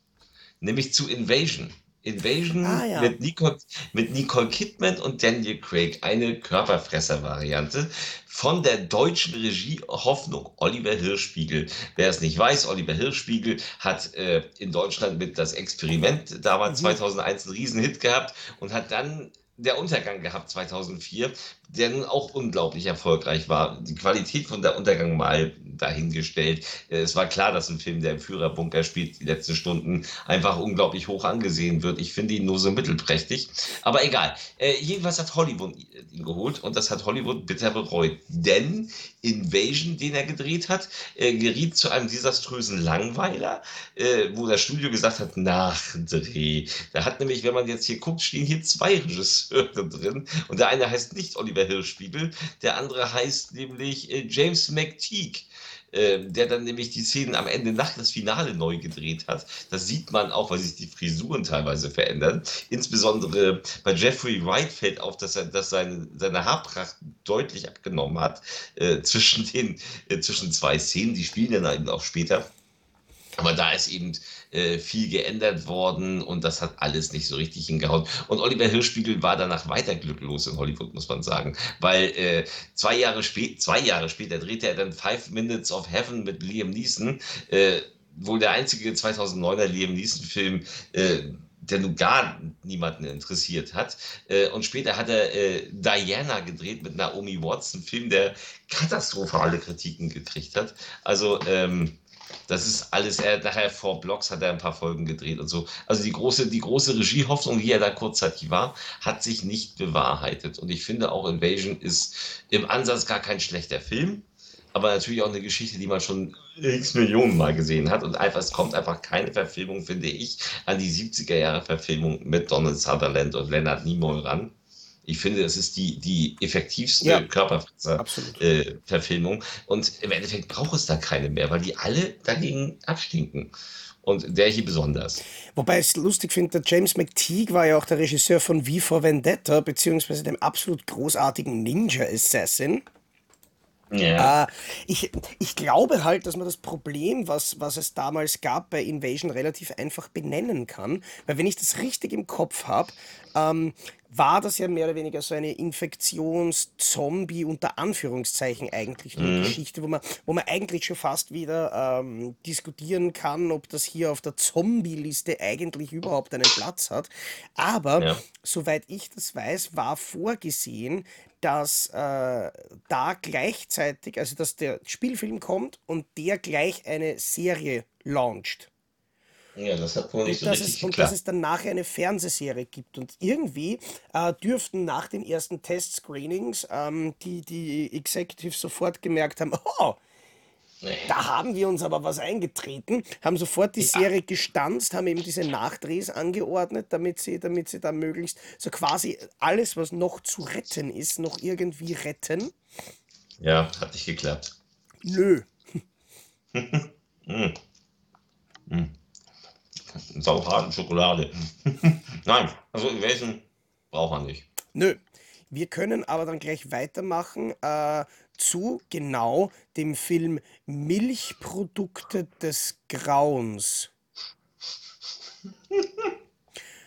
Nämlich zu Invasion. Invasion Ah ja. mit Nicole, mit Nicole Kidman und Daniel Craig, eine Körperfresser-Variante von der deutschen Regie Hoffnung, Oliver Hirschspiegel. Wer es nicht weiß, Oliver Hirschspiegel hat äh, in Deutschland mit das Experiment damals Mhm. 2001 einen Riesenhit gehabt und hat dann der Untergang gehabt 2004, der nun auch unglaublich erfolgreich war. Die Qualität von der Untergang mal dahingestellt. Äh, Es war klar, dass ein Film, der im Führerbunker spielt, die letzten Stunden einfach unglaublich hoch angesehen wird. Ich finde ihn nur so mittelprächtig. Aber egal. Äh, jedenfalls hat Hollywood ihn geholt und das hat Hollywood bitter bereut. Denn Invasion, den er gedreht hat, äh, geriet zu einem desaströsen Langweiler, äh, wo das Studio gesagt hat, Nachdreh. Da hat nämlich, wenn man jetzt hier guckt, stehen hier zwei Regisseure drin. Und der eine heißt nicht Oliver Hirschspiegel, der andere heißt nämlich äh, James McTeague. äh, Der dann nämlich die Szenen am Ende nach das Finale neu gedreht hat. Das sieht man auch, weil sich die Frisuren teilweise verändern. Insbesondere bei Jeffrey Wright fällt auf, dass er dass seine, seine Haarpracht deutlich abgenommen hat äh, zwischen, den, äh, zwischen zwei Szenen. Die spielen dann eben auch später. Aber da ist eben äh, viel geändert worden und das hat alles nicht so richtig hingehauen. Und Oliver Hirschspiegel war danach weiter glücklos in Hollywood, muss man sagen. Weil äh, zwei, Jahre zwei Jahre später drehte er dann Five Minutes of Heaven mit Liam Neeson. Äh, wohl der einzige 2009er Liam Neeson-Film, äh, der nun gar niemanden interessiert hat. Äh, und später hat er äh, Diana gedreht mit Naomi Watts, ein Film, der katastrophale Kritiken gekriegt hat. Also, ähm, das ist alles, er nachher vor Blocks hat er ein paar Folgen gedreht und so. Also die große, die große Regiehoffnung, die er da kurzzeitig war, hat sich nicht bewahrheitet. Und ich finde auch Invasion ist im Ansatz gar kein schlechter Film, aber natürlich auch eine Geschichte, die man schon x Millionen Mal gesehen hat. Und einfach, es kommt einfach keine Verfilmung, finde ich, an die 70er Jahre Verfilmung mit Donald Sutherland und Leonard Nimoy ran. Ich finde, es ist die, die effektivste Ja, absolut. Körperfresser-Verfilmung. und im Endeffekt braucht es da keine mehr, weil die alle dagegen abstinken. Und der hier besonders. Wobei ich es lustig finde, der James McTeague war ja auch der Regisseur von V for Vendetta, beziehungsweise dem absolut großartigen Ninja Assassin. Ja. Äh, ich, ich glaube halt, dass man das Problem, was, was es damals gab bei Invasion, relativ einfach benennen kann. Weil wenn ich das richtig im Kopf habe, ähm, war das ja mehr oder weniger so eine Infektions-Zombie unter Anführungszeichen eigentlich nur Mhm. Geschichte, wo man, wo man eigentlich schon fast wieder ähm, diskutieren kann, ob das hier auf der Zombie-Liste eigentlich überhaupt einen Platz hat. Aber Ja. soweit ich das weiß, war vorgesehen, dass äh, da gleichzeitig, also dass der Spielfilm kommt und der gleich eine Serie launcht. ja, das hat wohl nicht Und so dass, richtig es, und dass geklappt. es dann nachher eine Fernsehserie gibt. Und irgendwie äh, dürften nach den ersten Test-Screenings ähm, die, die Executives sofort gemerkt haben, oh, Nee. da haben wir uns aber was eingetreten, haben sofort die Ja. Serie gestanzt, haben eben diese Nachdrehs angeordnet, damit sie, damit sie da möglichst so quasi alles, was noch zu retten ist, noch irgendwie retten. ja, hat nicht geklappt. Nö. Mm. Mm. Sauerbraten, Schokolade. Nein, also Invasion braucht man nicht. Nö. Wir können aber dann gleich weitermachen äh, zu genau dem Film Milchprodukte des Grauens.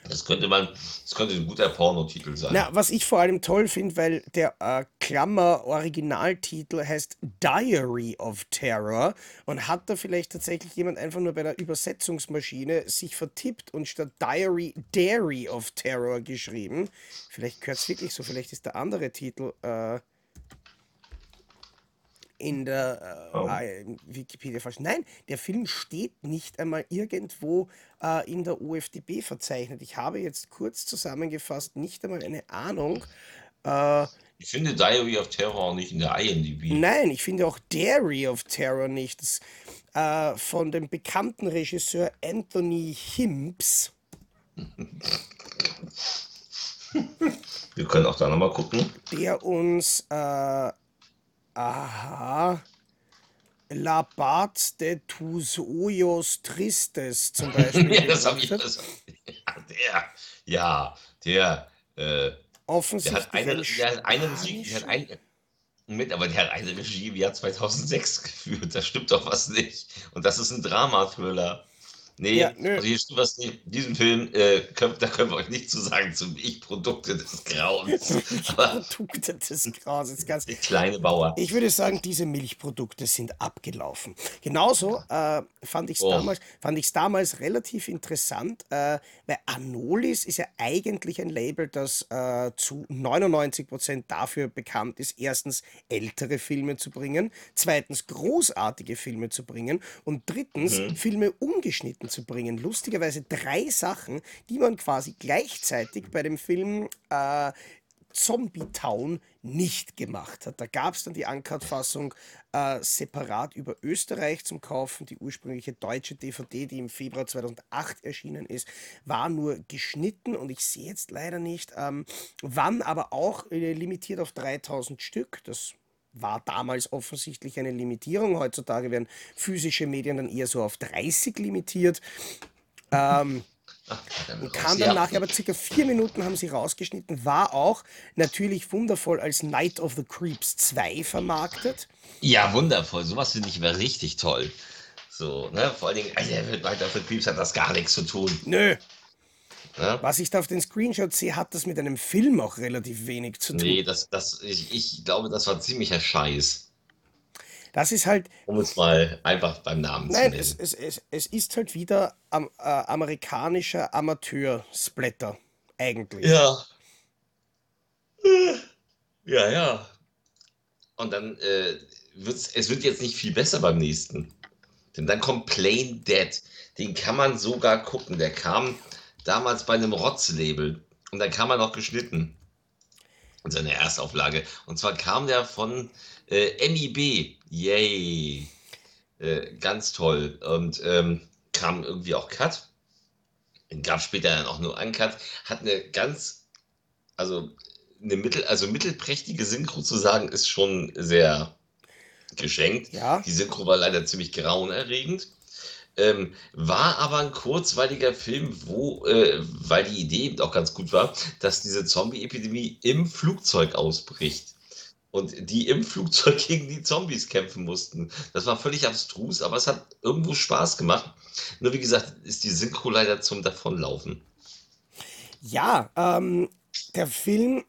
Das könnte man, das könnte ein guter Pornotitel sein. Na, was ich vor allem toll finde, weil der äh, Klammer-Originaltitel heißt Diary of Terror und hat da vielleicht tatsächlich jemand einfach nur bei der Übersetzungsmaschine sich vertippt und statt Diary Dairy of Terror geschrieben. Vielleicht gehört es wirklich so, vielleicht ist der andere Titel äh, in der äh, Oh. äh, Wikipedia falsch. Nein, der Film steht nicht einmal irgendwo äh, in der OFDB verzeichnet. Ich habe jetzt kurz zusammengefasst nicht einmal eine Ahnung. Äh, Ich finde Diary of Terror auch nicht in der IMDb. nein, ich finde auch Dairy of Terror nicht. Das, äh, von dem bekannten Regisseur Anthony Hims. Wir können auch da nochmal gucken. der uns, äh, aha, La Part de tus Ojos Tristes zum Beispiel ja, das habe ich. Das, ja, der, ja, der, äh, der hat Offensichtlich eine, der hat eine Musik, der hat spanischer. ein, mit, aber der hat eine Regie im Jahr 2006 geführt. Da stimmt doch was nicht. Und das ist ein Drama-Thriller. Ja, Nee, nö. also hier stimmt was nicht. Diesen Film, äh, könnt, da können wir euch nicht zu sagen zum Ich-Produkte des Grauens. Milchprodukte des Grauens. Ganz, der kleine Bauer. ich würde sagen, diese Milchprodukte sind abgelaufen. Genauso äh, fand ich es Oh, damals, fand damals relativ interessant, äh, weil Anolis ist ja eigentlich ein Label, das äh, zu 99% dafür bekannt ist, erstens ältere Filme zu bringen, zweitens großartige Filme zu bringen und drittens mhm. Filme ungeschnitten zu bringen. Lustigerweise drei Sachen, die man quasi gleichzeitig bei dem Film äh, Zombie Town nicht gemacht hat. Da gab es dann die Uncut-Fassung äh, separat über Österreich zum Kaufen. Die ursprüngliche deutsche DVD, die im Februar 2008 erschienen ist, war nur geschnitten und ich sehe jetzt leider nicht, ähm, wann aber auch äh, limitiert auf 3000 Stück. Das war damals offensichtlich eine Limitierung. Heutzutage werden physische Medien dann eher so auf 30 limitiert. Ähm, und kam dann nachher, aber circa vier Minuten haben sie rausgeschnitten, war auch natürlich wundervoll als Night of the Creeps 2 vermarktet. ja, wundervoll. Sowas finde ich immer richtig toll. So, ne? Vor allen Dingen, Alter, mit Night of the Creeps hat das gar nichts zu tun. Nö, Ne? was ich da auf den Screenshots sehe, hat das mit einem Film auch relativ wenig zu tun. Nee, das, das, ich, ich glaube, das war ziemlicher Scheiß. Das ist halt, Um es mal einfach beim Namen zu nein, es, nennen. es, es, es ist halt wieder am, äh, amerikanischer Amateur-Splatter, eigentlich. Ja, ja, ja. Und dann äh, wird's, es wird jetzt nicht viel besser beim nächsten. Denn dann kommt Plain Dead. Den kann man sogar gucken. Der kam damals bei einem Rotz-Label. Und dann kam er noch geschnitten. In seiner Erstauflage. Und zwar kam der von äh, MIB. Yay. Äh, ganz toll. Und ähm, kam irgendwie auch Cut. Gab später dann auch nur einen Cut. Hat eine ganz, also eine mittel, also mittelprächtige Synchro zu sagen, ist schon sehr geschenkt. Ja, Die Synchro war leider ziemlich grauenerregend. Ähm, war aber ein kurzweiliger Film, wo, äh, weil die Idee eben auch ganz gut war, dass diese Zombie-Epidemie im Flugzeug ausbricht. Und die im Flugzeug gegen die Zombies kämpfen mussten. Das war völlig abstrus, aber es hat irgendwo Spaß gemacht. Nur wie gesagt, ist die Synchro leider zum Davonlaufen. ja ähm, der Film,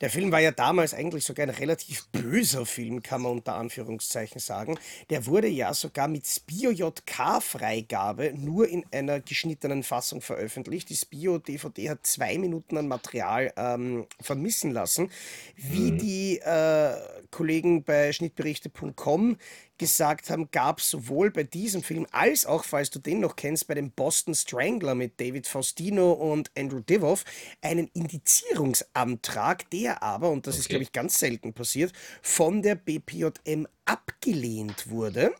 der Film war ja damals eigentlich sogar ein relativ böser Film, kann man unter Anführungszeichen sagen. Der wurde ja sogar mit Spio-JK-Freigabe nur in einer geschnittenen Fassung veröffentlicht. Die Spio-DVD hat zwei Minuten an Material ähm, vermissen lassen. Wie Mhm. die äh, Kollegen bei schnittberichte.com gesagt haben, gab es sowohl bei diesem Film als auch, falls du den noch kennst, bei dem Boston Strangler mit David Faustino und Andrew Divoff einen Indizierungsantrag, der aber, und das ist, glaube Okay. ich, ganz selten passiert, von der BPJM abgelehnt wurde.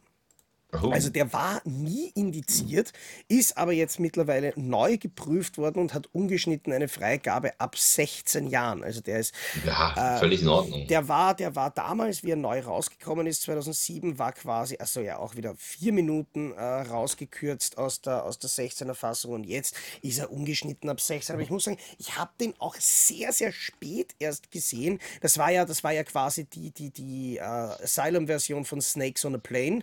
Also Oh. der war nie indiziert, ist aber jetzt mittlerweile neu geprüft worden und hat ungeschnitten eine Freigabe ab 16 Jahren. Also der ist Ja, äh, völlig in Ordnung. der war, der war damals, wie er neu rausgekommen ist, 2007, war quasi, also ja auch wieder vier Minuten äh, rausgekürzt aus der, aus der 16er Fassung und jetzt ist er ungeschnitten ab 16. Aber ich muss sagen, ich habe den auch sehr, sehr spät erst gesehen. Das war ja, das war ja quasi die, die, die äh, Asylum-Version von Snakes on a Plane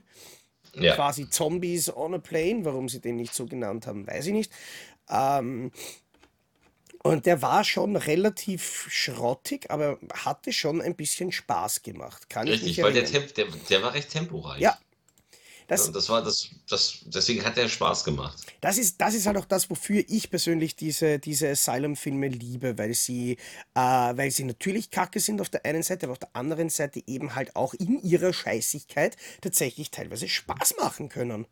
Ja. quasi Zombies on a Plane. Warum sie den nicht so genannt haben, weiß ich nicht. Ähm, und der war schon relativ schrottig, aber hatte schon ein bisschen Spaß gemacht. Kann ich mich Richtig, weil der. Temp, der, der war recht temporeich. Ja, das, Und das war das, das, deswegen hat der Spaß gemacht. das, ist, das ist halt auch das, wofür ich persönlich diese, diese Asylum-Filme liebe, weil sie, äh, weil sie natürlich kacke sind auf der einen Seite, aber auf der anderen Seite eben halt auch in ihrer Scheißigkeit tatsächlich teilweise Spaß machen können.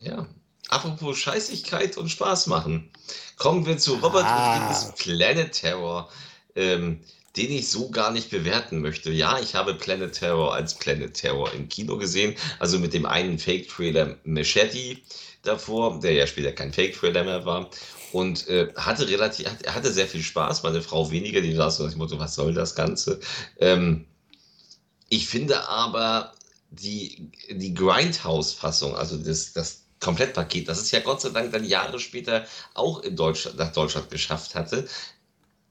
Ja. Apropos Scheißigkeit und Spaß machen. Kommen wir zu Robert Ah. Rodriguez Planet Terror, ähm, den ich so gar nicht bewerten möchte. Ja, ich habe Planet Terror als Planet Terror im Kino gesehen, also mit dem einen Fake-Trailer Machete davor, der ja später kein Fake-Trailer mehr war. und äh, hatte relativ, hatte, sehr viel Spaß. Meine Frau weniger, die saß so nach dem Motto, was soll das Ganze? Ähm, ich finde aber die, die Grindhouse-Fassung, also das, das Komplettpaket, das es ja Gott sei Dank dann Jahre später auch in Deutschland, nach Deutschland geschafft hatte,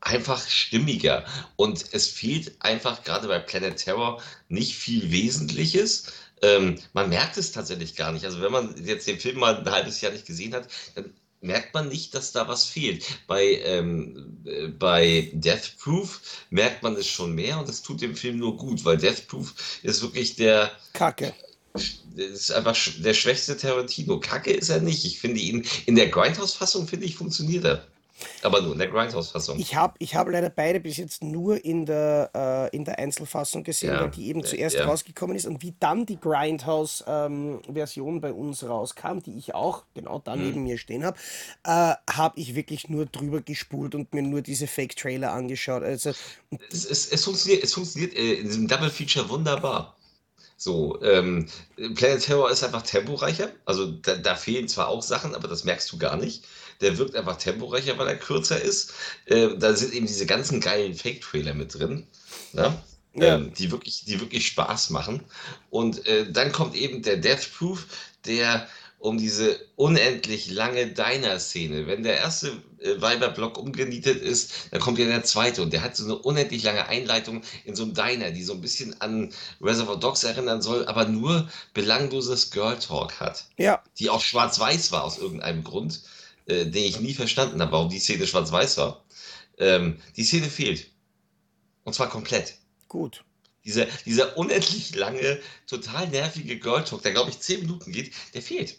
einfach stimmiger. Und es fehlt einfach gerade bei Planet Terror nicht viel Wesentliches. Ähm, man merkt es tatsächlich gar nicht. Also wenn man jetzt den Film mal ein halbes Jahr nicht gesehen hat, dann merkt man nicht, dass da was fehlt. Bei, ähm, äh, bei Death Proof merkt man es schon mehr und das tut dem Film nur gut, weil Death Proof ist wirklich der. Kacke. ist einfach der schwächste Tarantino. Kacke ist er nicht. Ich finde ihn in der Grindhouse-Fassung, finde ich, funktioniert er. Aber nur in der Grindhouse-Fassung. Ich habe ich hab leider beide bis jetzt nur in der, äh, in der Einzelfassung gesehen, Ja, weil die eben zuerst ja. rausgekommen ist und wie dann die Grindhouse-Version bei uns rauskam, die ich auch genau da Mhm. neben mir stehen habe, äh, habe ich wirklich nur drüber gespult und mir nur diese Fake-Trailer angeschaut. Also, Es, es, es funktioniert, es funktioniert äh, in diesem Double Feature wunderbar. So, ähm, Planet Terror ist einfach temporeicher. Also da, da fehlen zwar auch Sachen, aber das merkst du gar nicht. Der wirkt einfach temporeicher, weil er kürzer ist. Äh, da sind eben diese ganzen geilen Fake-Trailer mit drin, ne? Ja. ähm, die, wirklich, die wirklich Spaß machen. Und äh, dann kommt eben der Death Proof, der um diese unendlich lange Diner-Szene. Wenn der erste äh, Weiberblock umgenietet ist, dann kommt ja der zweite und der hat so eine unendlich lange Einleitung in so einem Diner, die so ein bisschen an Reservoir Dogs erinnern soll, aber nur belangloses Girl Talk hat. ja, Die auch schwarz-weiß war aus irgendeinem Grund, äh, den ich nie verstanden habe, warum die Szene schwarz-weiß war. Ähm, die Szene fehlt. Und zwar komplett. gut. Dieser, dieser unendlich lange, total nervige Girl Talk, der glaube ich zehn Minuten geht, der fehlt.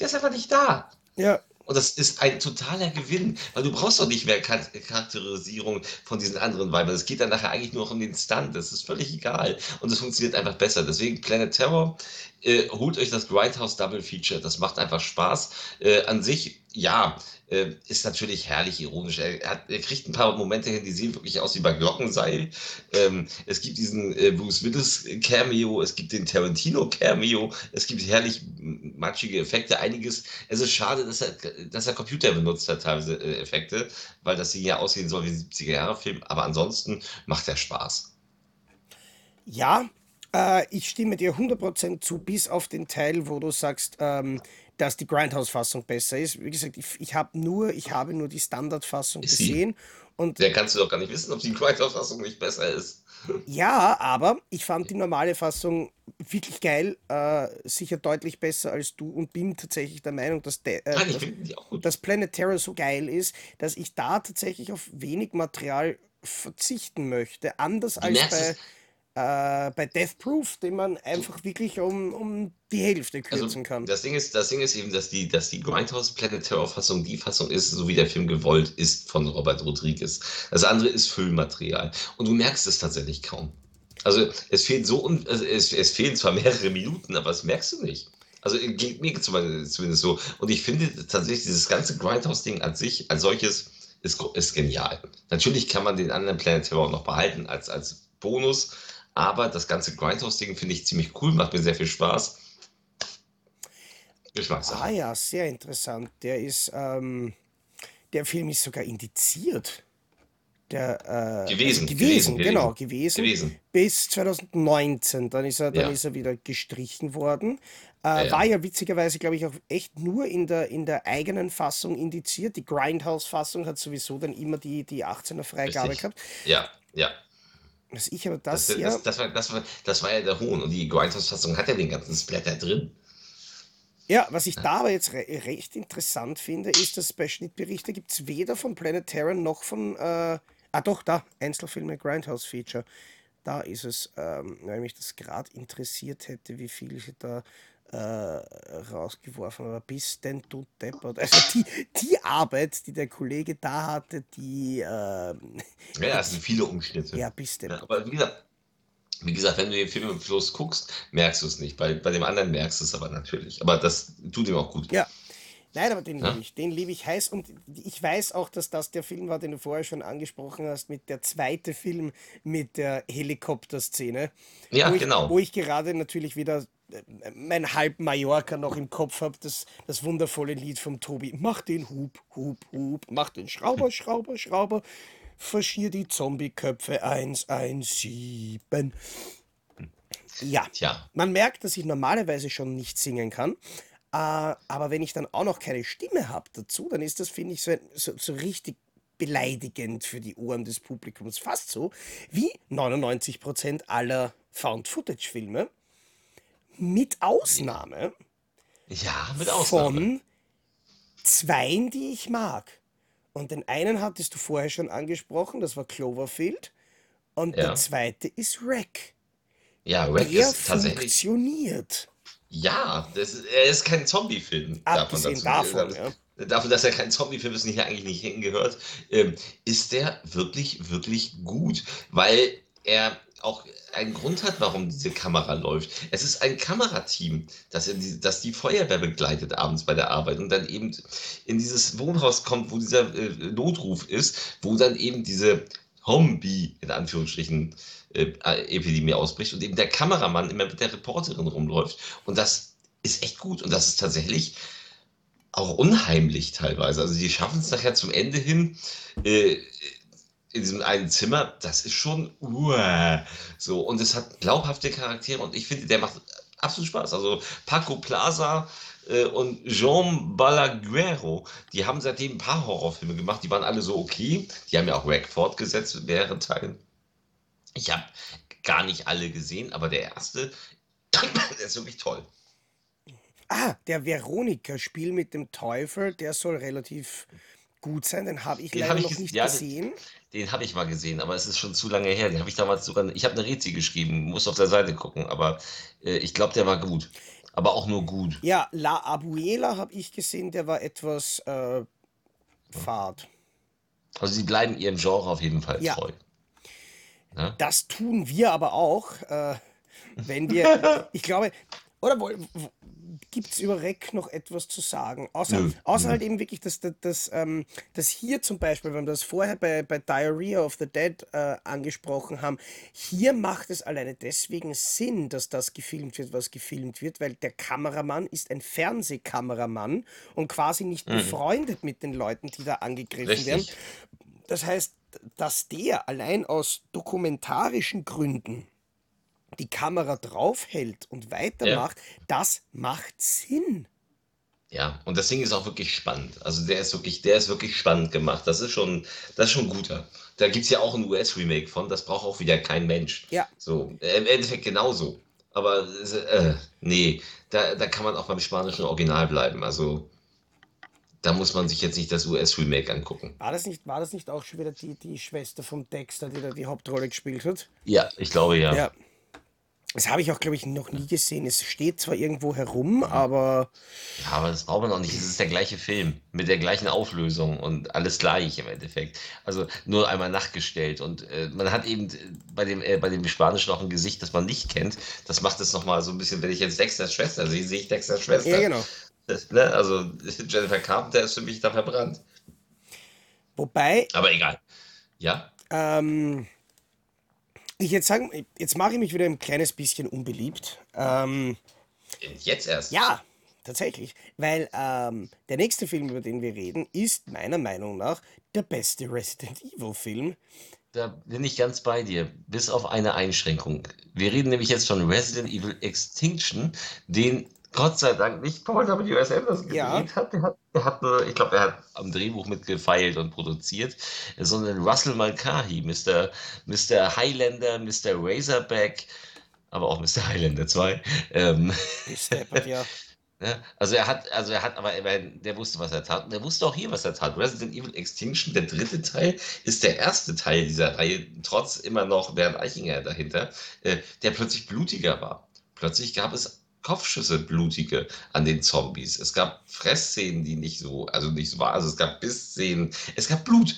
Der ist einfach nicht da. Ja, Und das ist ein totaler Gewinn, weil du brauchst doch nicht mehr Char- Charakterisierung von diesen anderen Weibern. Es geht dann nachher eigentlich nur noch um den Stunt. Das ist völlig egal. Und es funktioniert einfach besser. Deswegen Planet Terror, äh, holt euch das Grindhouse Double Feature. Das macht einfach Spaß. Äh, an sich, ja, äh, ist natürlich herrlich ironisch. Er, hat, er kriegt ein paar Momente hin, die sehen wirklich aus wie bei Glockenseil. Ähm, es gibt diesen äh, Bruce Willis Cameo, es gibt den Tarantino Cameo, es gibt herrlich matschige Effekte, einiges. Es ist schade, dass er, dass er Computer benutzt hat, teilweise äh, Effekte, weil das Ding ja aussehen soll wie ein 70er-Jahre-Film, aber ansonsten macht er Spaß. Ja, äh, ich stimme dir 100% zu, bis auf den Teil, wo du sagst, ähm, dass die Grindhouse-Fassung besser ist. Wie gesagt, ich, ich, hab nur, ich habe nur die Standardfassung Ist sie? gesehen. Und Der kannst du doch gar nicht wissen, ob die Grindhouse-Fassung nicht besser ist. ja, aber ich fand die normale Fassung wirklich geil, äh, sicher deutlich besser als du und bin tatsächlich der Meinung, dass, de, äh, Nein, dass, dass Planet Terror so geil ist, dass ich da tatsächlich auf wenig Material verzichten möchte. Anders als bei, es, äh, bei Death Proof, den man einfach wirklich um, um die Hälfte Also kürzen kann. das Ding ist, das Ding ist eben, dass die, dass die Grindhouse Planet Terror Fassung die Fassung ist, so wie der Film gewollt ist von Robert Rodriguez. Das andere ist Füllmaterial. Und du merkst es tatsächlich kaum. Also es fehlt so un, also es, es fehlen zwar mehrere Minuten, aber das merkst du nicht. Also äh, geht mir zum- zumindest so. Und ich finde tatsächlich dieses ganze Grindhouse-Ding an sich, als solches, ist, ist genial. Natürlich kann man den anderen Planet Terror noch behalten als, als Bonus, aber das ganze Grindhouse-Ding finde ich ziemlich cool, macht mir sehr viel Spaß. Geschmackssache. Ah ja, sehr interessant. Der ist, ähm, der Film ist sogar indiziert. Der, äh, Gewesen, also gewesen, gewesen, genau, gewesen. gewesen. Gewesen. Bis 2019. Dann ist er, dann Ja. ist er wieder gestrichen worden. Äh, ja. war ja witzigerweise, glaube ich, auch echt nur in der, in der eigenen Fassung indiziert. Die Grindhouse-Fassung hat sowieso dann immer die, die 18er Freigabe Richtig. gehabt. Ja, ja. Was ich aber Das, das, das, ja. das, war, das, war, das war ja der Hohn. Und die Grindhouse-Fassung hat ja den ganzen Splatter drin. Ja, was ich da aber jetzt re recht interessant finde, ist, dass bei Schnittberichte gibt es weder von Planet Terror noch von, äh, ah doch, da, Einzelfilme Grindhouse Feature. Da ist es, ähm, weil mich das gerade interessiert hätte, wie viel da äh, rausgeworfen habe. Bis denn du deppert. Also die, die Arbeit, die der Kollege da hatte, die, ähm, Ja, es sind viele Umschnitte. ja, bis denn. Ja, aber wie gesagt, wie gesagt, wenn du den Film im Fluss guckst, merkst du es nicht. Bei, bei dem anderen merkst du es aber natürlich. Aber das tut ihm auch gut. Ja. Nein, aber den Ja? liebe ich. Den liebe ich heiß. Und ich weiß auch, dass das der Film war, den du vorher schon angesprochen hast, mit der zweite Film mit der Helikopterszene. Ja, wo ich, genau. Wo ich gerade natürlich wieder mein halb Mallorca noch im Kopf habe, das, das wundervolle Lied vom Tobi. Mach den Hub, Hub, Hub, mach den Schrauber, Schrauber, Schrauber, verschier die Zombieköpfe 117. Ja, Tja, man merkt, dass ich normalerweise schon nicht singen kann. Äh, aber wenn ich dann auch noch keine Stimme habe dazu, dann ist das, finde ich, so, so, so richtig beleidigend für die Ohren des Publikums. Fast so wie 99% aller Found-Footage-Filme. Mit Ausnahme ja, mit Ausnahme. von zweien, die ich mag. Und den einen hattest du vorher schon angesprochen, das war Cloverfield. Und der Ja, zweite ist Wreck. ja, Wreck Der ist tatsächlich, funktioniert. ja, das ist, er ist kein Zombie-Film, Abgesehen dazu davon, sagen. ja. Dafür, dass er kein Zombie-Film ist und hier eigentlich nicht hingehört, ähm, ist der wirklich, wirklich gut, weil er auch einen Grund hat, warum diese Kamera läuft. Es ist ein Kamerateam, das, die, das die Feuerwehr begleitet abends bei der Arbeit und dann eben in dieses Wohnhaus kommt, wo dieser äh, Notruf ist, wo dann eben diese Zombie, in Anführungsstrichen, äh, Epidemie ausbricht und eben der Kameramann immer mit der Reporterin rumläuft. Und das ist echt gut und das ist tatsächlich auch unheimlich teilweise. Also die schaffen es nachher zum Ende hin äh, in diesem einen Zimmer. Das ist schon uah, so und es hat glaubhafte Charaktere und ich finde, der macht absolut Spaß. Also Paco Plaza äh, und Jean Balaguero, die haben seitdem ein paar Horrorfilme gemacht. Die waren alle so okay. Die haben ja auch Rack fortgesetzt, mehrere Teile. Ich habe gar nicht alle gesehen, aber der erste, der ist wirklich toll. Ah, der Veronika-Spiel mit dem Teufel, der soll relativ gut sein. Den habe ich Den leider habe ich noch nicht ja, gesehen. den habe ich mal gesehen, aber es ist schon zu lange her. Den habe ich damals sogar, ich habe eine Rezi geschrieben, muss auf der Seite gucken, aber äh, ich glaube, der war gut. Aber auch nur gut. Ja, La Abuela habe ich gesehen, der war etwas äh, fad. Also sie bleiben ihrem Genre auf jeden Fall Ja, treu. Ne? das tun wir aber auch, äh, wenn wir, ich glaube, oder gibt es über Rec noch etwas zu sagen? Außer, Nö, außer nö. halt eben wirklich, dass, dass, dass, ähm, dass hier zum Beispiel, wenn wir das vorher bei, bei Diarrhea of the Dead äh, angesprochen haben, hier macht es alleine deswegen Sinn, dass das gefilmt wird, was gefilmt wird, weil der Kameramann ist ein Fernsehkameramann und quasi nicht Mhm. befreundet mit den Leuten, die da angegriffen werden. Richtig. Das heißt, dass der allein aus dokumentarischen Gründen die Kamera draufhält und Ja. weitermacht, das macht Sinn. Ja, und das Ding ist auch wirklich spannend. Also der ist wirklich, der ist wirklich spannend gemacht. Das ist schon, das ist schon guter. Da gibt es ja auch ein US-Remake von, das braucht auch wieder kein Mensch. Ja, So, im Endeffekt genauso. Aber äh, nee, da, da kann man auch beim spanischen Original bleiben. Also da muss man sich jetzt nicht das US-Remake angucken. war das nicht, war das nicht auch schon wieder die, die Schwester vom Dexter, die da die Hauptrolle gespielt hat? Ja, ich glaube ja. Ja. Das habe ich auch, glaube ich, noch nie gesehen. Es steht zwar irgendwo herum, aber Ja, aber das braucht man auch nicht. Es ist der gleiche Film mit der gleichen Auflösung und alles gleich im Endeffekt. Also nur einmal nachgestellt. Und äh, man hat eben äh, bei dem, äh, bei dem Spanischen auch ein Gesicht, das man nicht kennt. Das macht es nochmal so ein bisschen, wenn ich jetzt Dexters Schwester sehe, sehe ich Dexters ja, Schwester. genau. Das, ne? Also Jennifer Carpenter ist für mich da verbrannt. Wobei, Aber egal. Ja? ähm, ich jetzt sagen, jetzt mache ich mich wieder ein kleines bisschen unbeliebt. Ähm, Jetzt erst. Ja, tatsächlich. Weil ähm, der nächste Film, über den wir reden, ist meiner Meinung nach der beste Resident Evil-Film. Da bin ich ganz bei dir, bis auf eine Einschränkung. Wir reden nämlich jetzt von Resident Evil Extinction, den Gott sei Dank nicht Paul W. S. Anderson Ja, gedreht hat. Der hat, der hat nur, ich glaube, er hat am Drehbuch mitgefeilt und produziert, sondern Russell Mulcahy, Mr. Mr. Highlander, Mr. Razorback, aber auch Mr. Highlander 2. Ähm, ja. Ja, also er hat, also er hat, aber der wusste, was er tat. Und er wusste auch hier, was er tat. Resident Evil Extinction, der dritte Teil, ist der erste Teil dieser Reihe, trotz immer noch Bernd Eichinger dahinter, äh, der plötzlich blutiger war. Plötzlich gab es Kopfschüsse, blutige an den Zombies. Es gab Fressszenen, die nicht so, also nicht so waren. Also es gab Bissszenen. Es gab Blut.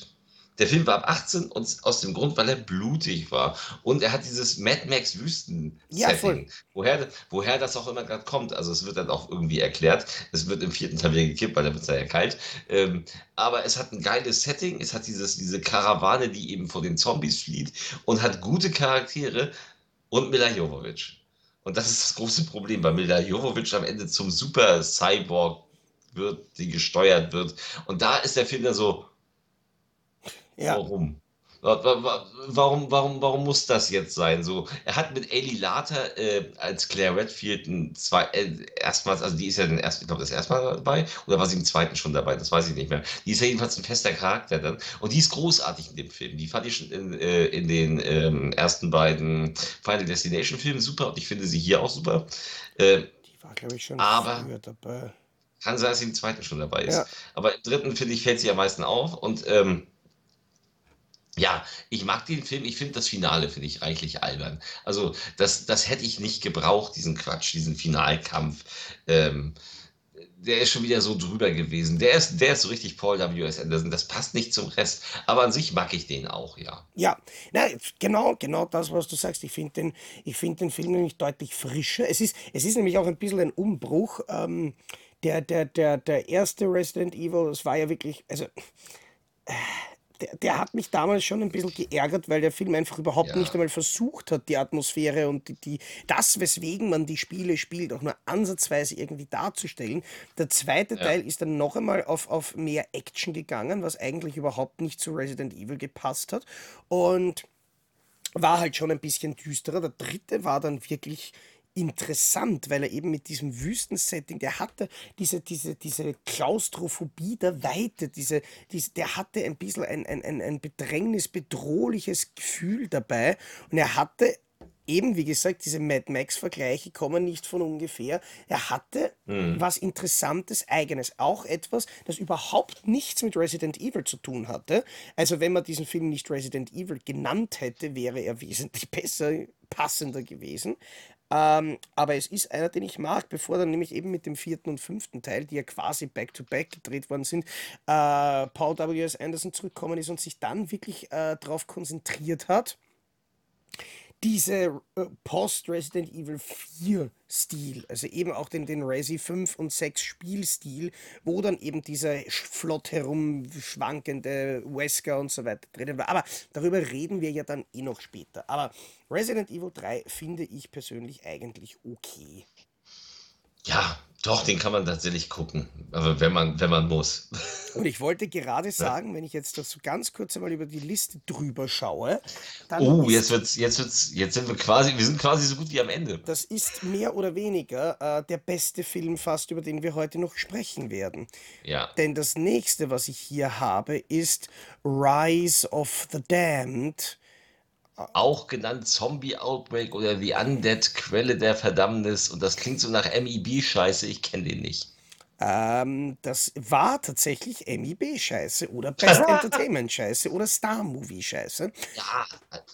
Der Film war ab 18 und aus dem Grund, weil er blutig war. Und er hat dieses Mad Max Ja, voll. Wüsten-Setting. Woher, woher das auch immer gerade kommt. Also es wird dann auch irgendwie erklärt. Es wird im vierten Teil wieder gekippt, weil da wird es ja kalt. Ähm, aber es hat ein geiles Setting. Es hat dieses, diese Karawane, die eben vor den Zombies flieht und hat gute Charaktere und Mila Jovovich. Und das ist das große Problem, weil Mila Jovovich am Ende zum Super Cyborg wird, die gesteuert wird. Und da ist der Film dann so, Ja, warum? Wa- wa- wa- Warum, warum, warum muss das jetzt sein? So, er hat mit Ailey Later äh, als Claire Redfield ein zwei, äh, erstmals, also die ist ja den ersten, ich glaube, das erste Mal dabei, oder war sie im zweiten schon dabei? Das weiß ich nicht mehr. Die ist ja jedenfalls ein fester Charakter dann. Und die ist großartig in dem Film. Die fand ich schon in, äh, in den ähm, ersten beiden Final Destination Filmen super und ich finde sie hier auch super. Äh, die war, glaube ich, schon aber früher dabei. kann sein, dass sie im zweiten schon dabei ist. Ja, Aber im dritten, finde ich, fällt sie am meisten auf. Und ähm, ja, ich mag den Film. Ich finde das Finale, finde ich, reichlich albern. Also, das, das hätte ich nicht gebraucht, diesen Quatsch, diesen Finalkampf. Ähm, der ist schon wieder so drüber gewesen. Der ist, der ist so richtig Paul W.S. Anderson. Das passt nicht zum Rest. Aber an sich mag ich den auch, ja. ja. Nein, genau, genau das, was du sagst. Ich finde den, ich finde den Film nämlich deutlich frischer. Es ist, es ist nämlich auch ein bisschen ein Umbruch. Ähm, der, der, der, der erste Resident Evil, das war ja wirklich, also der, der hat mich damals schon ein bisschen geärgert, weil der Film einfach überhaupt nicht Ja, einmal versucht hat, die Atmosphäre und die, die, das, weswegen man die Spiele spielt, auch nur ansatzweise irgendwie darzustellen. Der zweite ja, Teil ist dann noch einmal auf, auf mehr Action gegangen, was eigentlich überhaupt nicht zu Resident Evil gepasst hat. Und war halt schon ein bisschen düsterer. Der dritte war dann wirklich interessant, weil er eben mit diesem Wüstensetting, der hatte diese, diese, diese Klaustrophobie der Weite, diese, diese, der hatte ein bisschen ein, ein, ein, ein Bedrängnis, bedrohliches Gefühl dabei und er hatte eben, wie gesagt, diese Mad Max-Vergleiche kommen nicht von ungefähr. Er hatte hm, was Interessantes, Eigenes. Auch etwas, das überhaupt nichts mit Resident Evil zu tun hatte. Also, wenn man diesen Film nicht Resident Evil genannt hätte, wäre er wesentlich besser, passender gewesen. Ähm, aber es ist einer, den ich mag, bevor dann nämlich eben mit dem vierten und fünften Teil, die ja quasi back-to-back gedreht worden sind, äh, Paul W.S. Anderson zurückgekommen ist und sich dann wirklich äh, darauf konzentriert hat diese äh, Post-Resident Evil 4 Stil, also eben auch den, den Resi 5 und 6 Spielstil, wo dann eben dieser flott herumschwankende Wesker und so weiter drinnen war. Aber darüber reden wir ja dann eh noch später. Aber Resident Evil 3 finde ich persönlich eigentlich okay. ja, doch, den kann man tatsächlich gucken. Aber wenn man, wenn man muss. Und ich wollte gerade sagen, wenn ich jetzt das so ganz kurz einmal über die Liste drüber schaue, dann Oh, jetzt wird's, jetzt wird's, jetzt sind wir quasi, wir sind quasi so gut wie am Ende. Das ist mehr oder weniger äh, der beste Film fast, über den wir heute noch sprechen werden. Ja. Denn das nächste, was ich hier habe, ist Rise of the Damned. Auch genannt Zombie Outbreak oder The Undead Quelle der Verdammnis. Und das klingt so nach MEB-Scheiße. Ich kenne den nicht. Ähm, das war tatsächlich MIB-Scheiße oder Best Entertainment-Scheiße oder Star-Movie-Scheiße. Ja,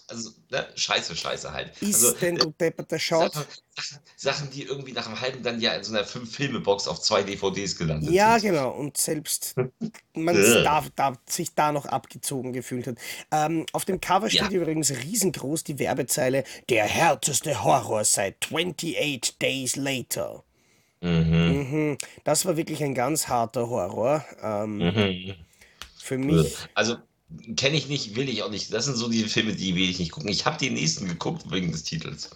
also, ne, Scheiße, Scheiße halt. Also, Ist denn äh, du depperter Sachen, Schaut? Sachen, Sachen, die irgendwie nach einem halben dann ja in so einer Fünf-Filme-Box auf zwei DVDs gelandet Ja, sind. genau. Und selbst man Äh, da, da, sich da noch abgezogen gefühlt hat. Ähm, auf dem Cover steht Ja, übrigens riesengroß die Werbezeile Der härteste Horror seit 28 Days Later. Mhm, Mhm. Das war wirklich ein ganz harter Horror. Ähm, mhm. für Äh, mich. Also, kenne ich nicht, will ich auch nicht. Das sind so die Filme, die will ich nicht gucken. Ich habe die nächsten geguckt wegen des Titels.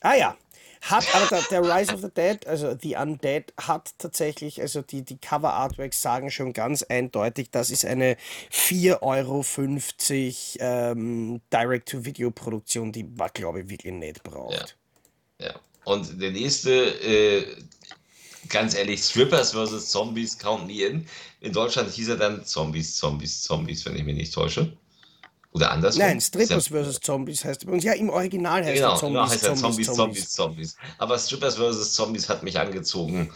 Ah ja. Hat aber der, der Rise of the Dead, also The Undead, hat tatsächlich, also die, die Cover-Artworks sagen schon ganz eindeutig, das ist eine 4,50 Euro ähm, Direct-to-Video-Produktion, die man, glaube ich, wirklich nicht Ja, braucht. ja. Und der nächste, äh, ganz ehrlich, Strippers vs. Zombies Count Me In. In Deutschland hieß er dann Zombies, Zombies, Zombies, wenn ich mich nicht täusche. Oder Nein, andersrum. Ist ja, Strippers vs. Zombies heißt er bei uns. Ja, im Original heißt er genau, genau, Zombies, heißt er Zombies, Zombies, Zombies. Aber Strippers vs. Zombies hat mich angezogen.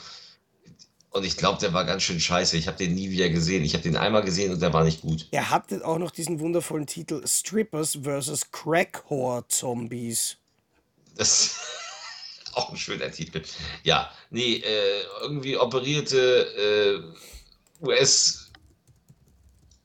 Und ich glaube, der war ganz schön scheiße. Ich habe den nie wieder gesehen. Ich habe den einmal gesehen und der war nicht gut. Er hatte auch noch diesen wundervollen Titel Strippers vs. Crack-Whore Zombies. Das auch ein schöner Titel. Ja, nee, äh, irgendwie operierte äh, US-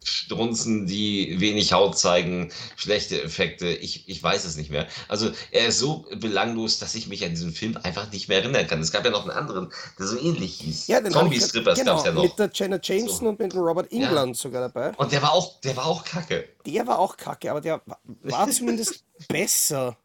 Strunzen, die wenig Haut zeigen, schlechte Effekte, ich, ich weiß es nicht mehr. Also er ist so belanglos, dass ich mich an diesen Film einfach nicht mehr erinnern kann. Es gab ja noch einen anderen, der so ähnlich hieß. Ja, den Zombie-Strippers gab es genau, ja mit noch. der Jenna Jameson So, und mit dem Robert ja. England sogar dabei. Und der war auch, der war auch kacke. Der war auch kacke, aber der wa- war zumindest besser.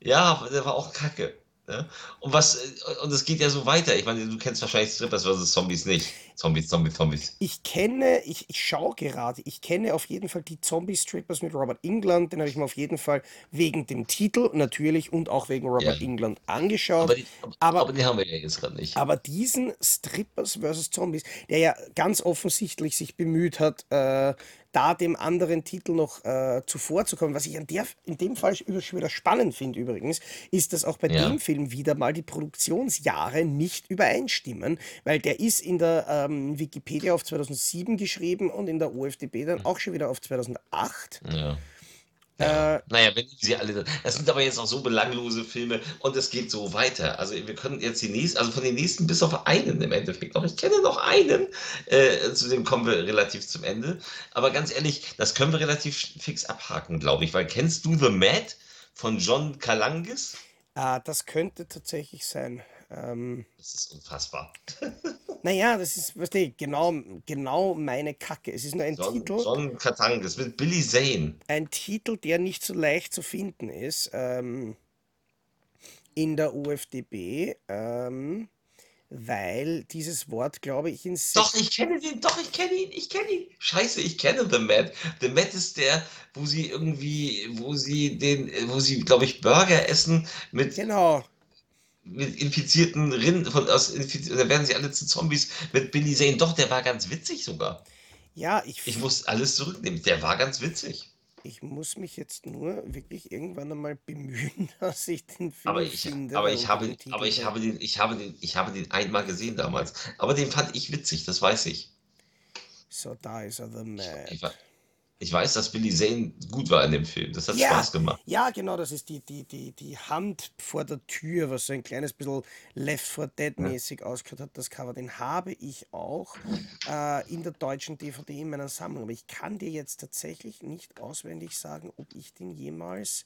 Ja, der war auch kacke. Ja? Und was, äh, und es geht ja so weiter. Ich meine, du kennst wahrscheinlich Strippers vs. Zombies nicht. Zombies, Zombies, Zombies. Ich kenne, ich, ich schaue gerade, ich kenne auf jeden Fall die Zombie-Strippers mit Robert England. Den habe ich mir auf jeden Fall wegen dem Titel natürlich und auch wegen Ja. Robert England Aber angeschaut. die, aber, Aber aber die haben wir ja jetzt gerade nicht. Aber diesen Strippers vs. Zombies, der ja ganz offensichtlich sich bemüht hat, äh, da dem anderen Titel noch äh, zuvorzukommen, was ich an der, in dem Fall schon wieder spannend finde übrigens, ist, dass auch bei dem Ja. Film wieder mal die Produktionsjahre nicht übereinstimmen, weil der ist in der ähm, Wikipedia auf 2007 geschrieben und in der OFDB dann auch schon wieder auf 2008. Ja. Äh, Ja. Naja, wenn sie alle. Das sind aber jetzt auch so belanglose Filme und es geht so weiter. Also wir können jetzt die nächsten, also von den nächsten bis auf einen im Endeffekt noch. Ich kenne noch einen. Äh, zu dem kommen wir relativ zum Ende. Aber ganz ehrlich, das können wir relativ fix abhaken, glaube ich. Weil kennst du The Mad von John Kalangis? äh, das könnte tatsächlich sein. Ähm, Das ist unfassbar. naja, das ist, weißt du, genau, genau meine Kacke. Es ist nur ein John, Titel. John Kalangis mit Billy Zane. ein Titel, der nicht so leicht zu finden ist ähm, in der UFDB, ähm, weil dieses Wort, glaube ich, in Doch, ich kenne den, doch, ich kenne ihn, ich kenne ihn. Scheiße, ich kenne The Mad. The Mad ist der, wo sie irgendwie, wo sie den, wo sie, glaube ich, Burger essen mit, Genau. Mit infizierten Rind, von, aus, da werden sie alle zu Zombies mit Billy Zane. Doch, der war ganz witzig sogar. Ja, ich, Ich muss alles zurücknehmen. Der war ganz witzig. ich muss mich jetzt nur wirklich irgendwann einmal bemühen, dass ich den Aber Film ich, finde, aber ich habe, aber ich habe den, ich habe den, ich habe den einmal gesehen damals. Aber den fand ich witzig, das weiß ich. So, da ist er, The Ich, Mad. Ich weiß, dass Billy Zane gut war in dem Film. Das hat Ja, Spaß gemacht. ja, genau, das ist die, die, die, die Hand vor der Tür, was so ein kleines bisschen Left 4 Dead Ja. ausgehört hat, das Cover. Den habe ich auch äh, in der deutschen DVD in meiner Sammlung. Aber ich kann dir jetzt tatsächlich nicht auswendig sagen, ob ich den jemals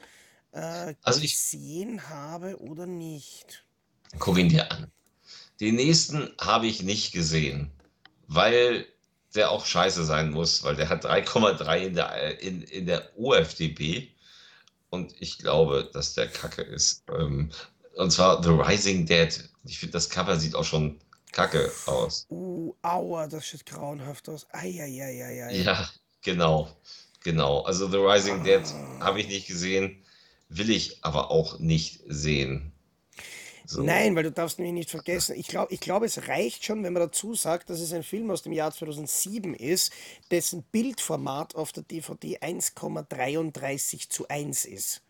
äh, Also ich gesehen habe oder nicht. gucke ihn dir an. Den nächsten habe ich nicht gesehen, weil der auch scheiße sein muss, weil der hat 3,3 in der, in, in der OFDB und ich glaube, dass der Kacke ist. Ähm, und zwar The Rising Dead. Ich finde, das Cover sieht auch schon kacke aus. Uh, aua, das sieht grauenhaft aus. Eieieiei. Ja, genau, genau. Also The Rising Dead Ah. habe ich nicht gesehen, will ich aber auch nicht sehen. So. Nein, weil du darfst nämlich nicht vergessen, ich glaube, ich glaub, es reicht schon, wenn man dazu sagt, dass es ein Film aus dem Jahr 2007 ist, dessen Bildformat auf der DVD 1,33 zu 1 ist.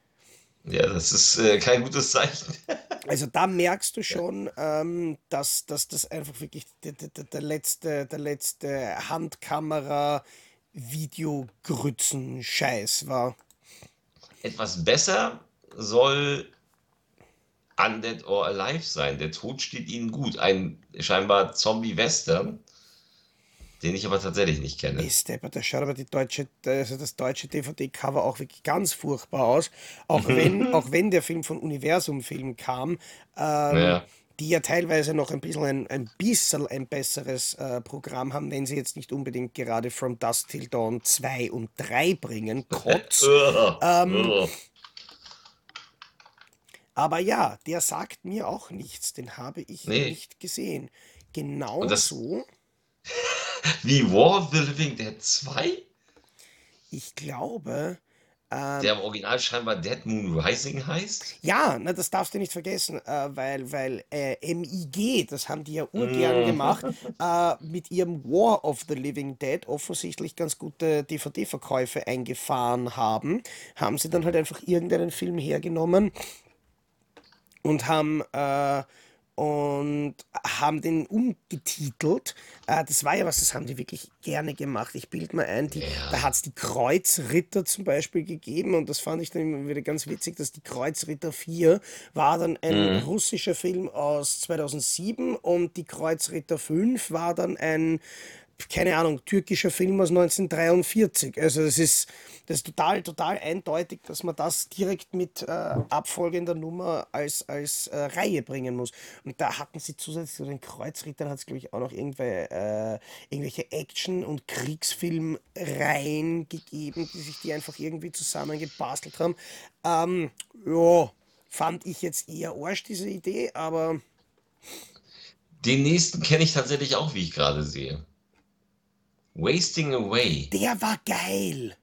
Ja, das ist äh, kein gutes Zeichen. Also da merkst du schon, ähm, dass, dass das einfach wirklich der, der, der letzte, der letzte Handkamera Videogrützen-Scheiß war. Etwas besser soll Undead or Alive sein. Der Tod steht ihnen gut. Ein scheinbar Zombie-Western, den ich aber tatsächlich nicht kenne. Ist der, der schaut aber die deutsche, also das deutsche DVD-Cover auch wirklich ganz furchtbar aus. Auch wenn, auch wenn der Film von Universum Film kam, ähm, Ja, die ja teilweise noch ein bisschen ein, ein bisschen ein besseres äh, Programm haben, wenn sie jetzt nicht unbedingt gerade From Dusk Till Dawn 2 und 3 bringen. Ugh, Ähm. Aber ja, der sagt mir auch nichts, den habe ich Nee. nicht gesehen. Und das Genauso, wie War of the Living Dead 2, ich glaube, ähm, der im Original scheinbar Dead Moon Rising heißt. Ja, na, das darfst du nicht vergessen, äh, weil, weil äh, MIG, das haben die ja urgern Mhm. gemacht, äh, mit ihrem War of the Living Dead offensichtlich ganz gute DVD-Verkäufe eingefahren haben, haben sie dann halt einfach irgendeinen Film hergenommen und haben, äh, und haben den umgetitelt. Äh, das war ja was, das haben die wirklich gerne gemacht. Ich bilde mal ein, die, da Ja, hat es die Kreuzritter zum Beispiel gegeben und das fand ich dann immer wieder ganz witzig, dass die Kreuzritter 4 war dann ein mhm. russischer Film aus 2007 und die Kreuzritter 5 war dann ein keine Ahnung, türkischer Film aus 1943. Also das ist, das ist total, total eindeutig, dass man das direkt mit äh, abfolgender Nummer als, als äh, Reihe bringen muss. Und da hatten sie zusätzlich zu den Kreuzrittern hat es, glaube ich, auch noch irgendwelche, äh, irgendwelche Action- und Kriegsfilmreihen gegeben, die sich die einfach irgendwie zusammengebastelt haben. Ähm, ja, fand ich jetzt eher Arsch, diese Idee, aber Den nächsten kenne ich tatsächlich auch, wie ich gerade sehe. Wasting Away. der war geil.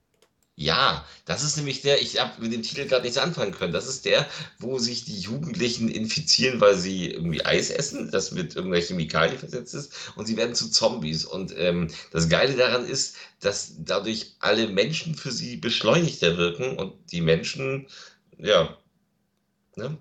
Ja, das ist nämlich der, ich habe mit dem Titel gerade nichts anfangen können. Das ist der, wo sich die Jugendlichen infizieren, weil sie irgendwie Eis essen, das mit irgendeiner Chemikalie versetzt ist, und sie werden zu Zombies. Und ähm, das Geile daran ist, dass dadurch alle Menschen für sie beschleunigter wirken und die Menschen, ja, ne,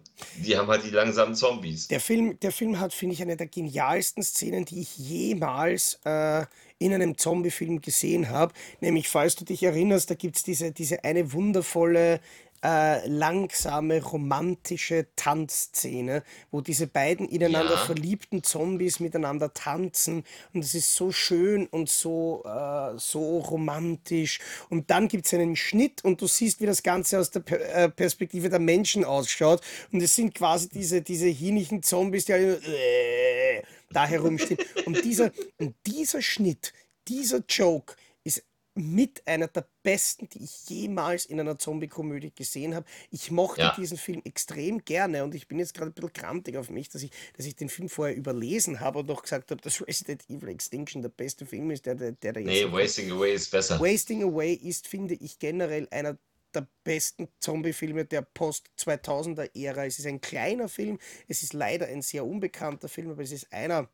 die haben halt die langsamen Zombies. Der Film, der Film hat, finde ich, eine der genialsten Szenen, die ich jemals äh, in einem Zombie-Film gesehen habe. Nämlich, falls du dich erinnerst, da gibt es diese, diese eine wundervolle, äh, langsame, romantische Tanzszene, wo diese beiden ineinander Ja, verliebten Zombies miteinander tanzen. Und es ist so schön und so, äh, so romantisch. Und dann gibt es einen Schnitt und du siehst, wie das Ganze aus der Per- äh, Perspektive der Menschen ausschaut. Und es sind quasi diese, diese hienigen Zombies, die alle äh, da herumstehen. Und dieser, und dieser Schnitt, dieser Joke ist mit einer der besten, die ich jemals in einer Zombie-Komödie gesehen habe. Ich mochte ja. diesen Film extrem gerne und ich bin jetzt gerade ein bisschen krantig auf mich, dass ich, dass ich den Film vorher überlesen habe und noch gesagt habe, dass Resident Evil Extinction der beste Film ist, der, der, der jetzt Nee. Wasting Away ist besser. Wasting Away ist, finde ich, generell einer der besten Zombie-Filme der Post-2000er-Ära. Es ist ein kleiner Film, es ist leider ein sehr unbekannter Film, aber es ist einer,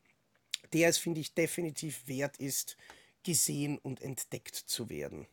der es, finde ich, definitiv wert ist, gesehen und entdeckt zu werden.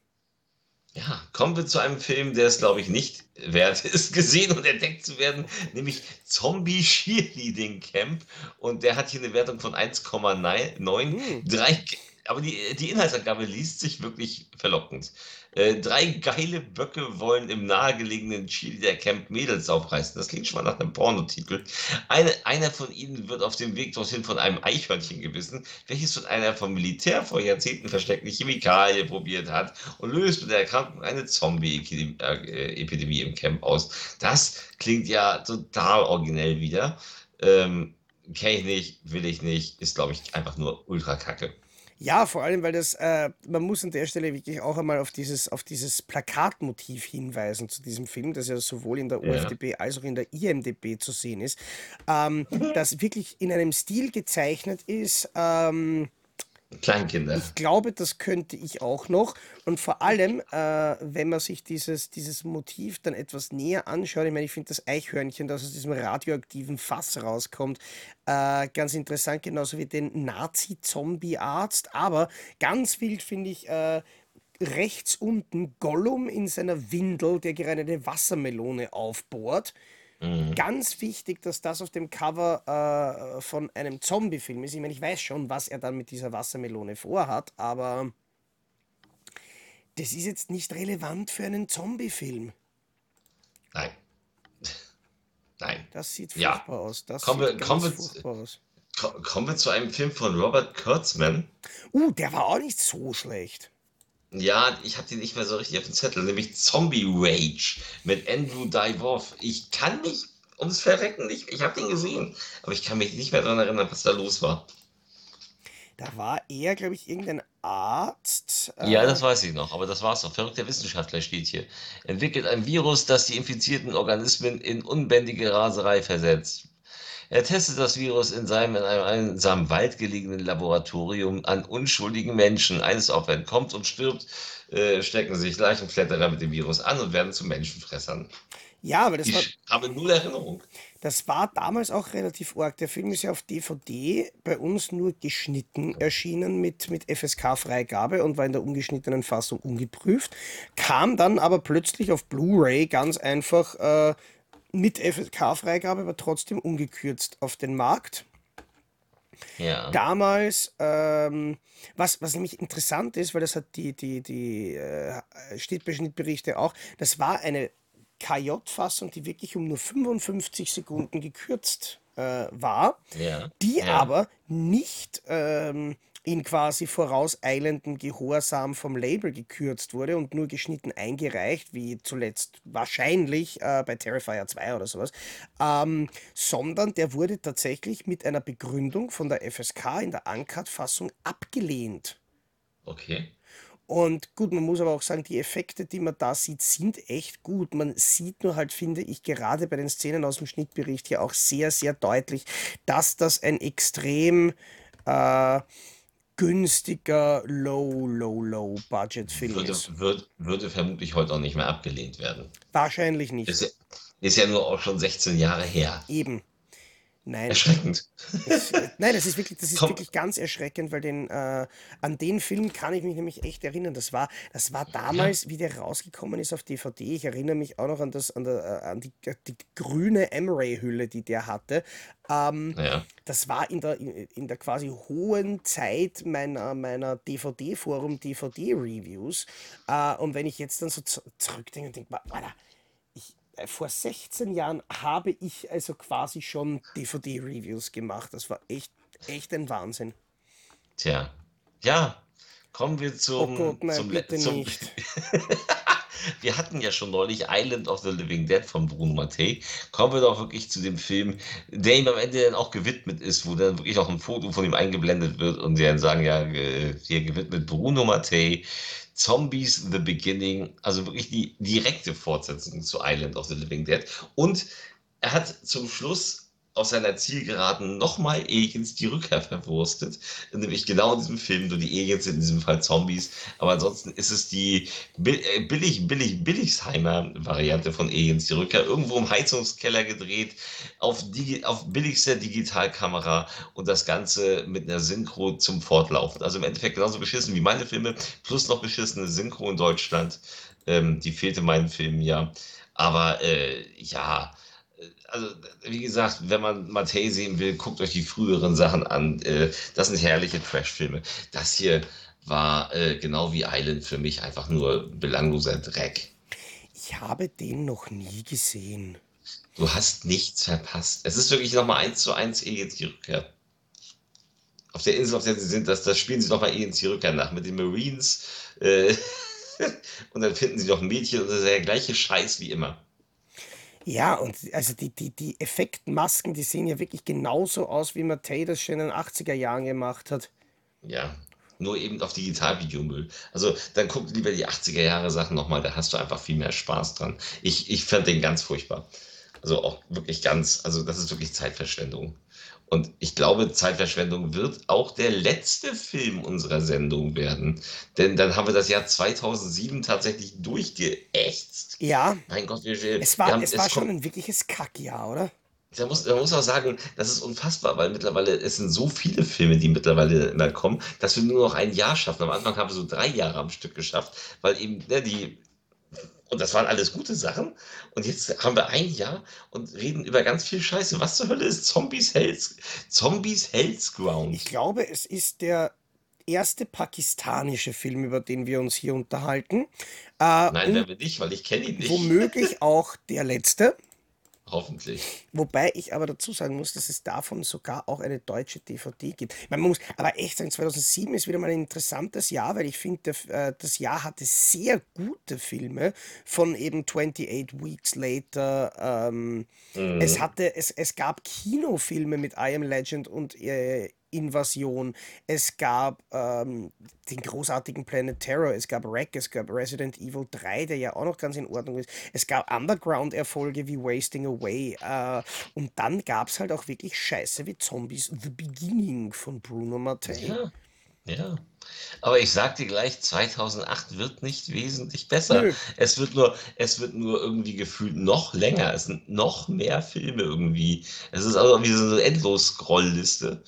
Ja, kommen wir zu einem Film, der es, glaube ich, nicht wert ist, gesehen und entdeckt zu werden, nämlich Zombie Cheerleading Camp. Und der hat hier eine Wertung von 1,9. Hm. Drei, aber die, die Inhaltsangabe liest sich wirklich verlockend. Äh, drei geile Böcke wollen im nahegelegenen Cheerleader Camp Mädels aufreißen. Das klingt schon mal nach einem Pornotitel. Eine, einer von ihnen wird auf dem Weg dorthin von einem Eichhörnchen gebissen, welches von einer vom Militär vor Jahrzehnten versteckten Chemikalie probiert hat und löst mit der Erkrankung eine Zombie-Epidemie im Camp aus. Das klingt ja total originell wieder. Ähm, Kenne ich nicht, will ich nicht, ist, glaube ich, einfach nur ultra kacke. Ja, vor allem, weil das, äh, man muss an der Stelle wirklich auch einmal auf dieses, auf dieses Plakatmotiv hinweisen zu diesem Film, das ja sowohl in der Ja. Als auch in der IMDB zu sehen ist, ähm, das wirklich in einem Stil gezeichnet ist, ähm, Kleinkinder. ich glaube, das könnte ich auch noch. Und vor allem, äh, wenn man sich dieses, dieses Motiv dann etwas näher anschaut, ich meine, ich finde das Eichhörnchen, das aus diesem radioaktiven Fass rauskommt, äh, ganz interessant, genauso wie den Nazi-Zombie-Arzt. Aber ganz wild finde ich äh, rechts unten Gollum in seiner Windel, der gerade eine Wassermelone aufbohrt. Mhm. Ganz wichtig, dass das auf dem Cover äh, von einem Zombie-Film ist. Ich meine, ich weiß schon, was er dann mit dieser Wassermelone vorhat, aber das ist jetzt nicht relevant für einen Zombie-Film. Nein, nein. Das sieht Ja, furchtbar aus. Das kommen sieht wir, kommen furchtbar aus. ko- kommen wir zu einem Film von Robert Kurtzman. Uh, der war auch nicht so schlecht. Ja, ich habe den nicht mehr so richtig auf dem Zettel, nämlich Zombie Rage mit Andrew Divoff. Ich kann mich ums Verrecken nicht, ich habe den gesehen, aber ich kann mich nicht mehr daran erinnern, was da los war. Da war er, glaube ich, irgendein Arzt. Ja, Äh, das weiß ich noch, aber das war's doch. Verrückter Wissenschaftler steht hier. Entwickelt ein Virus, das die infizierten Organismen in unbändige Raserei versetzt. Er testet das Virus in seinem in einem einsamen Wald gelegenen Laboratorium an unschuldigen Menschen. Eines Opfer entkommt und stirbt, äh, stecken sich Leichenkletterer mit dem Virus an und werden zu Menschenfressern. ja, aber das war, Ich habe null Erinnerung. das war damals auch relativ arg. Der Film ist ja auf DVD bei uns nur geschnitten erschienen mit, mit FSK-Freigabe und war in der ungeschnittenen Fassung ungeprüft. Kam dann aber plötzlich auf Blu-ray ganz einfach äh, mit FSK-Freigabe, aber trotzdem ungekürzt auf den Markt. Ja, Damals, ähm, was, was nämlich interessant ist, weil das hat die, die, die äh, Schnittberichte auch, das war eine KJ-Fassung, die wirklich um nur 55 Sekunden gekürzt äh, war, ja, die ja. aber nicht ähm, in quasi vorauseilendem Gehorsam vom Label gekürzt wurde und nur geschnitten eingereicht, wie zuletzt wahrscheinlich äh, bei Terrifier 2 oder sowas, ähm, sondern der wurde tatsächlich mit einer Begründung von der FSK in der Uncut-Fassung abgelehnt. Okay. Und gut, man muss aber auch sagen, die Effekte, die man da sieht, sind echt gut. Man sieht nur halt, finde ich, gerade bei den Szenen aus dem Schnittbericht hier auch sehr, sehr deutlich, dass das ein extrem äh, günstiger Low, Low, Low Budget Film Würde, ist. würde, würde vermutlich heute auch nicht mehr abgelehnt werden. Wahrscheinlich nicht. Ist, ist ja nur auch schon 16 Jahre her. Eben. Nein. Erschreckend. Äh, nein, das ist wirklich, das ist Komm, wirklich ganz erschreckend, weil den, äh, an den Film kann ich mich nämlich echt erinnern. Das war, das war ja, damals, wie der rausgekommen ist auf DVD. Ich erinnere mich auch noch an das, an, der, äh, an die, die grüne M-Ray-Hülle, die der hatte. Ähm, ja, das war in der, in, in der quasi hohen Zeit meiner, meiner DVD-Forum, DVD-Reviews. Äh, und wenn ich jetzt dann so zu- zurückdenke und denke, Alter, äh, vor 16 Jahren habe ich also quasi schon DVD-Reviews gemacht. Das war echt, echt ein Wahnsinn. tja. Ja, kommen wir Oh Gott, zum, nein, zum, bitte zum, nicht. Wir hatten ja schon neulich Island of the Living Dead von Bruno Mattei. Kommen wir doch wirklich zu dem Film, der ihm am Ende dann auch gewidmet ist, wo dann wirklich auch ein Foto von ihm eingeblendet wird und sie dann sagen, ja, äh, hier gewidmet Bruno Mattei, Zombies The Beginning, also wirklich die direkte Fortsetzung zu Island of the Living Dead. Und er hat zum Schluss aus seiner Zielgeraden nochmal Aliens die Rückkehr verwurstet. Nämlich genau in diesem Film, nur die Aliens sind in diesem Fall Zombies. Aber ansonsten ist es die äh, billig, billig, billigsheimer Variante von Aliens die Rückkehr. Irgendwo im Heizungskeller gedreht, auf, digi auf billigster Digitalkamera und das Ganze mit einer Synchro zum Fortlaufen. Also im Endeffekt genauso beschissen wie meine Filme, plus noch beschissene Synchro in Deutschland. Ähm, die fehlte meinen Filmen ja. Aber äh, ja, also wie gesagt, wenn man Mattei sehen will, guckt euch die früheren Sachen an. Äh, das sind herrliche Trash-Filme. Das hier war äh, genau wie Island für mich einfach nur belangloser Dreck. Ich habe den noch nie gesehen. Du hast nichts verpasst. Es ist wirklich nochmal eins zu eins Aliens die Rückkehr. Auf der Insel, auf der sie sind, das, das spielen sie nochmal Aliens die Rückkehr nach mit den Marines. Äh, und dann finden sie noch ein Mädchen und das ist der gleiche Scheiß wie immer. Ja, und also die, die, die Effektmasken, die sehen ja wirklich genauso aus, wie Mattel das schon in den 80er Jahren gemacht hat. Ja, nur eben auf Digitalvideomüll. Also dann guck lieber die 80er Jahre Sachen nochmal, da hast du einfach viel mehr Spaß dran. Ich, ich fand den ganz furchtbar. Also auch wirklich ganz, also das ist wirklich Zeitverschwendung. Und ich glaube, Zeitverschwendung wird auch der letzte Film unserer Sendung werden. Denn dann haben wir das Jahr 2007 tatsächlich durchgeächtzt. Ja, Mein Gott, wir, wir es war, haben, es war es schon ein wirkliches Kackjahr, oder? da muss, da muss auch sagen, das ist unfassbar, weil mittlerweile, es sind so viele Filme, die mittlerweile immer kommen, dass wir nur noch ein Jahr schaffen. Am Anfang haben wir so drei Jahre am Stück geschafft, weil eben, ne, die, und das waren alles gute Sachen. Und jetzt haben wir ein Jahr und reden über ganz viel Scheiße. Was zur Hölle ist Zombies Hells, Zombies Hells Ich Ground? glaube, es ist der erste pakistanische Film, über den wir uns hier unterhalten. Äh, Nein, werden wir nicht, weil ich kenne ihn nicht. womöglich auch der letzte. Hoffentlich. Wobei ich aber dazu sagen muss, dass es davon sogar auch eine deutsche DVD gibt. Man muss aber echt sagen, 2007 ist wieder mal ein interessantes Jahr, weil ich finde, äh, das Jahr hatte sehr gute Filme von eben 28 Weeks Later. Ähm, es Mhm. hatte, es, es gab Kinofilme mit I Am Legend und äh, Invasion. Es gab ähm, den großartigen Planet Terror. Es gab Wreck. Es gab Resident Evil 3, der ja auch noch ganz in Ordnung ist. Es gab Underground-Erfolge wie Wasting Away. Äh, und dann gab es halt auch wirklich Scheiße wie Zombies The Beginning von Bruno Mattei. Ja, ja. Aber ich sag dir gleich, 2008 wird nicht wesentlich besser. Nö. Es wird nur, es wird nur irgendwie gefühlt noch länger. Es sind noch mehr Filme irgendwie. Es ist also wie so eine Endlos-Scrollliste.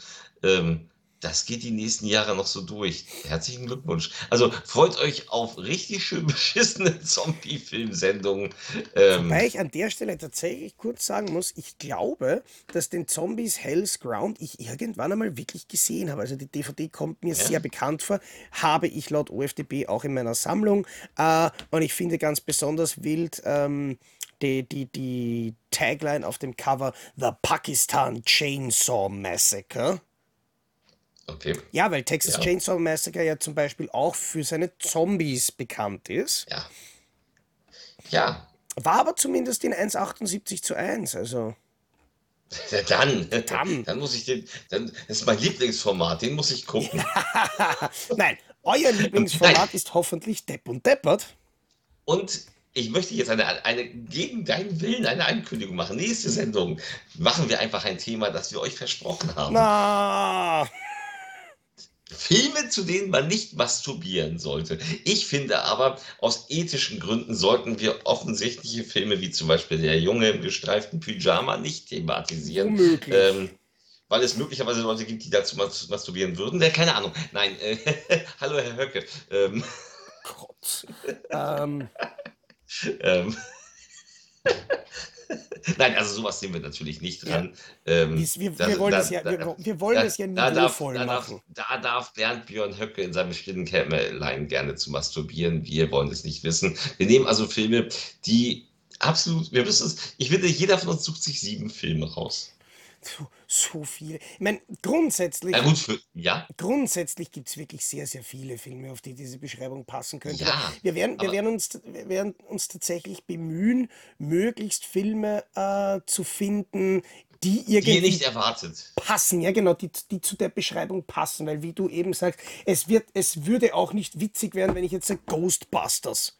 Ähm, das geht die nächsten Jahre noch so durch. Herzlichen Glückwunsch. Also freut euch auf richtig schön beschissene Zombie-Filmsendungen. Ähm, Wobei ich an der Stelle tatsächlich kurz sagen muss, ich glaube, dass den Zombies Hell's Ground ich irgendwann einmal wirklich gesehen habe. Also die DVD kommt mir ja, sehr bekannt vor, habe ich laut OFDB auch in meiner Sammlung. Äh, und ich finde ganz besonders wild ähm, die, die, die Tagline auf dem Cover The Pakistan Chainsaw Massacre. Okay. Ja, weil Texas Ja, Chainsaw Massacre ja zum Beispiel auch für seine Zombies bekannt ist. ja, ja. War aber zumindest in 1,78 zu 1. Also Ja, Dann, dann. dann muss ich den, dann, das ist mein Lieblingsformat, den muss ich gucken. Nein, Euer Lieblingsformat ist hoffentlich Depp und Deppert. Und ich möchte jetzt eine, eine gegen deinen Willen eine Ankündigung machen. Nächste Sendung machen wir einfach ein Thema, das wir euch versprochen haben. Na, Filme, zu denen man nicht masturbieren sollte. Ich finde aber, aus ethischen Gründen sollten wir offensichtliche Filme wie zum Beispiel Der Junge im gestreiften Pyjama nicht thematisieren. Unmöglich. Ähm, weil es möglicherweise Leute gibt, die dazu mas- masturbieren würden. Äh, keine Ahnung. Nein, äh, hallo Herr Höcke. Ähm, Gott. Ähm, ähm, Nein, also sowas nehmen wir natürlich nicht dran. Ähm, wir, wir, da- wir wollen da- das ja, wir, wir wollen da- das ja da darf, da, darf, machen. da darf Bernd Björn Höcke in seinem stillen Kämmerlein gerne zu masturbieren. Wir wollen es nicht wissen. Wir nehmen also Filme, die absolut, wir wissen es, ich finde, jeder von uns sucht sich sieben Filme raus. So, so viele. Ich meine, grundsätzlich, Na gut, für, ja, grundsätzlich gibt es wirklich sehr, sehr viele Filme, auf die diese Beschreibung passen könnte. Ja, wir, werden, wir, werden uns, wir werden uns tatsächlich bemühen, möglichst Filme äh, zu finden, die die ihr nicht erwartet. passen, ja genau, die, die zu der Beschreibung passen, weil wie du eben sagst, es, wird, es würde auch nicht witzig werden, wenn ich jetzt sage Ghostbusters.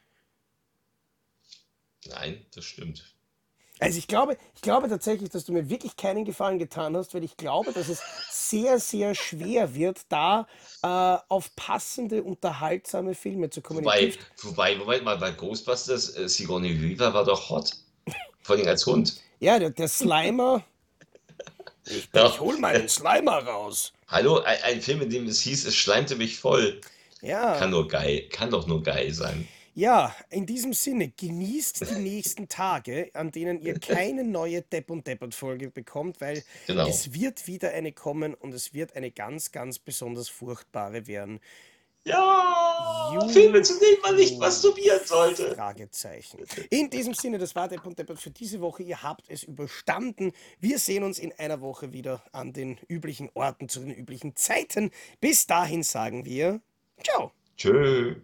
Nein, das stimmt. Also ich glaube, ich glaube tatsächlich, dass du mir wirklich keinen Gefallen getan hast, weil ich glaube, dass es sehr, sehr schwer wird, da äh, auf passende, unterhaltsame Filme zu kommen. Wobei, wobei, Moment mal, bei Ghostbusters, äh, Sigourney Weaver war doch hot. Vor allem als Hund. Ja, der, der Slimer. Ich, Ja. ich hol meinen Slimer raus. Hallo, ein, ein Film, in dem es hieß, es schleimte mich voll. Ja. Kann nur geil, kann doch nur geil sein. Ja, in diesem Sinne, genießt die nächsten Tage, an denen ihr keine neue Depp und Deppert-Folge bekommt, weil Genau. es wird wieder eine kommen und es wird eine ganz, ganz besonders furchtbare werden. Ja. Filme, zu denen man nicht masturbieren sollte. Fragezeichen. In diesem Sinne, das war Depp und Deppert für diese Woche. Ihr habt es überstanden. Wir sehen uns in einer Woche wieder an den üblichen Orten zu den üblichen Zeiten. Bis dahin sagen wir Ciao. Tschö.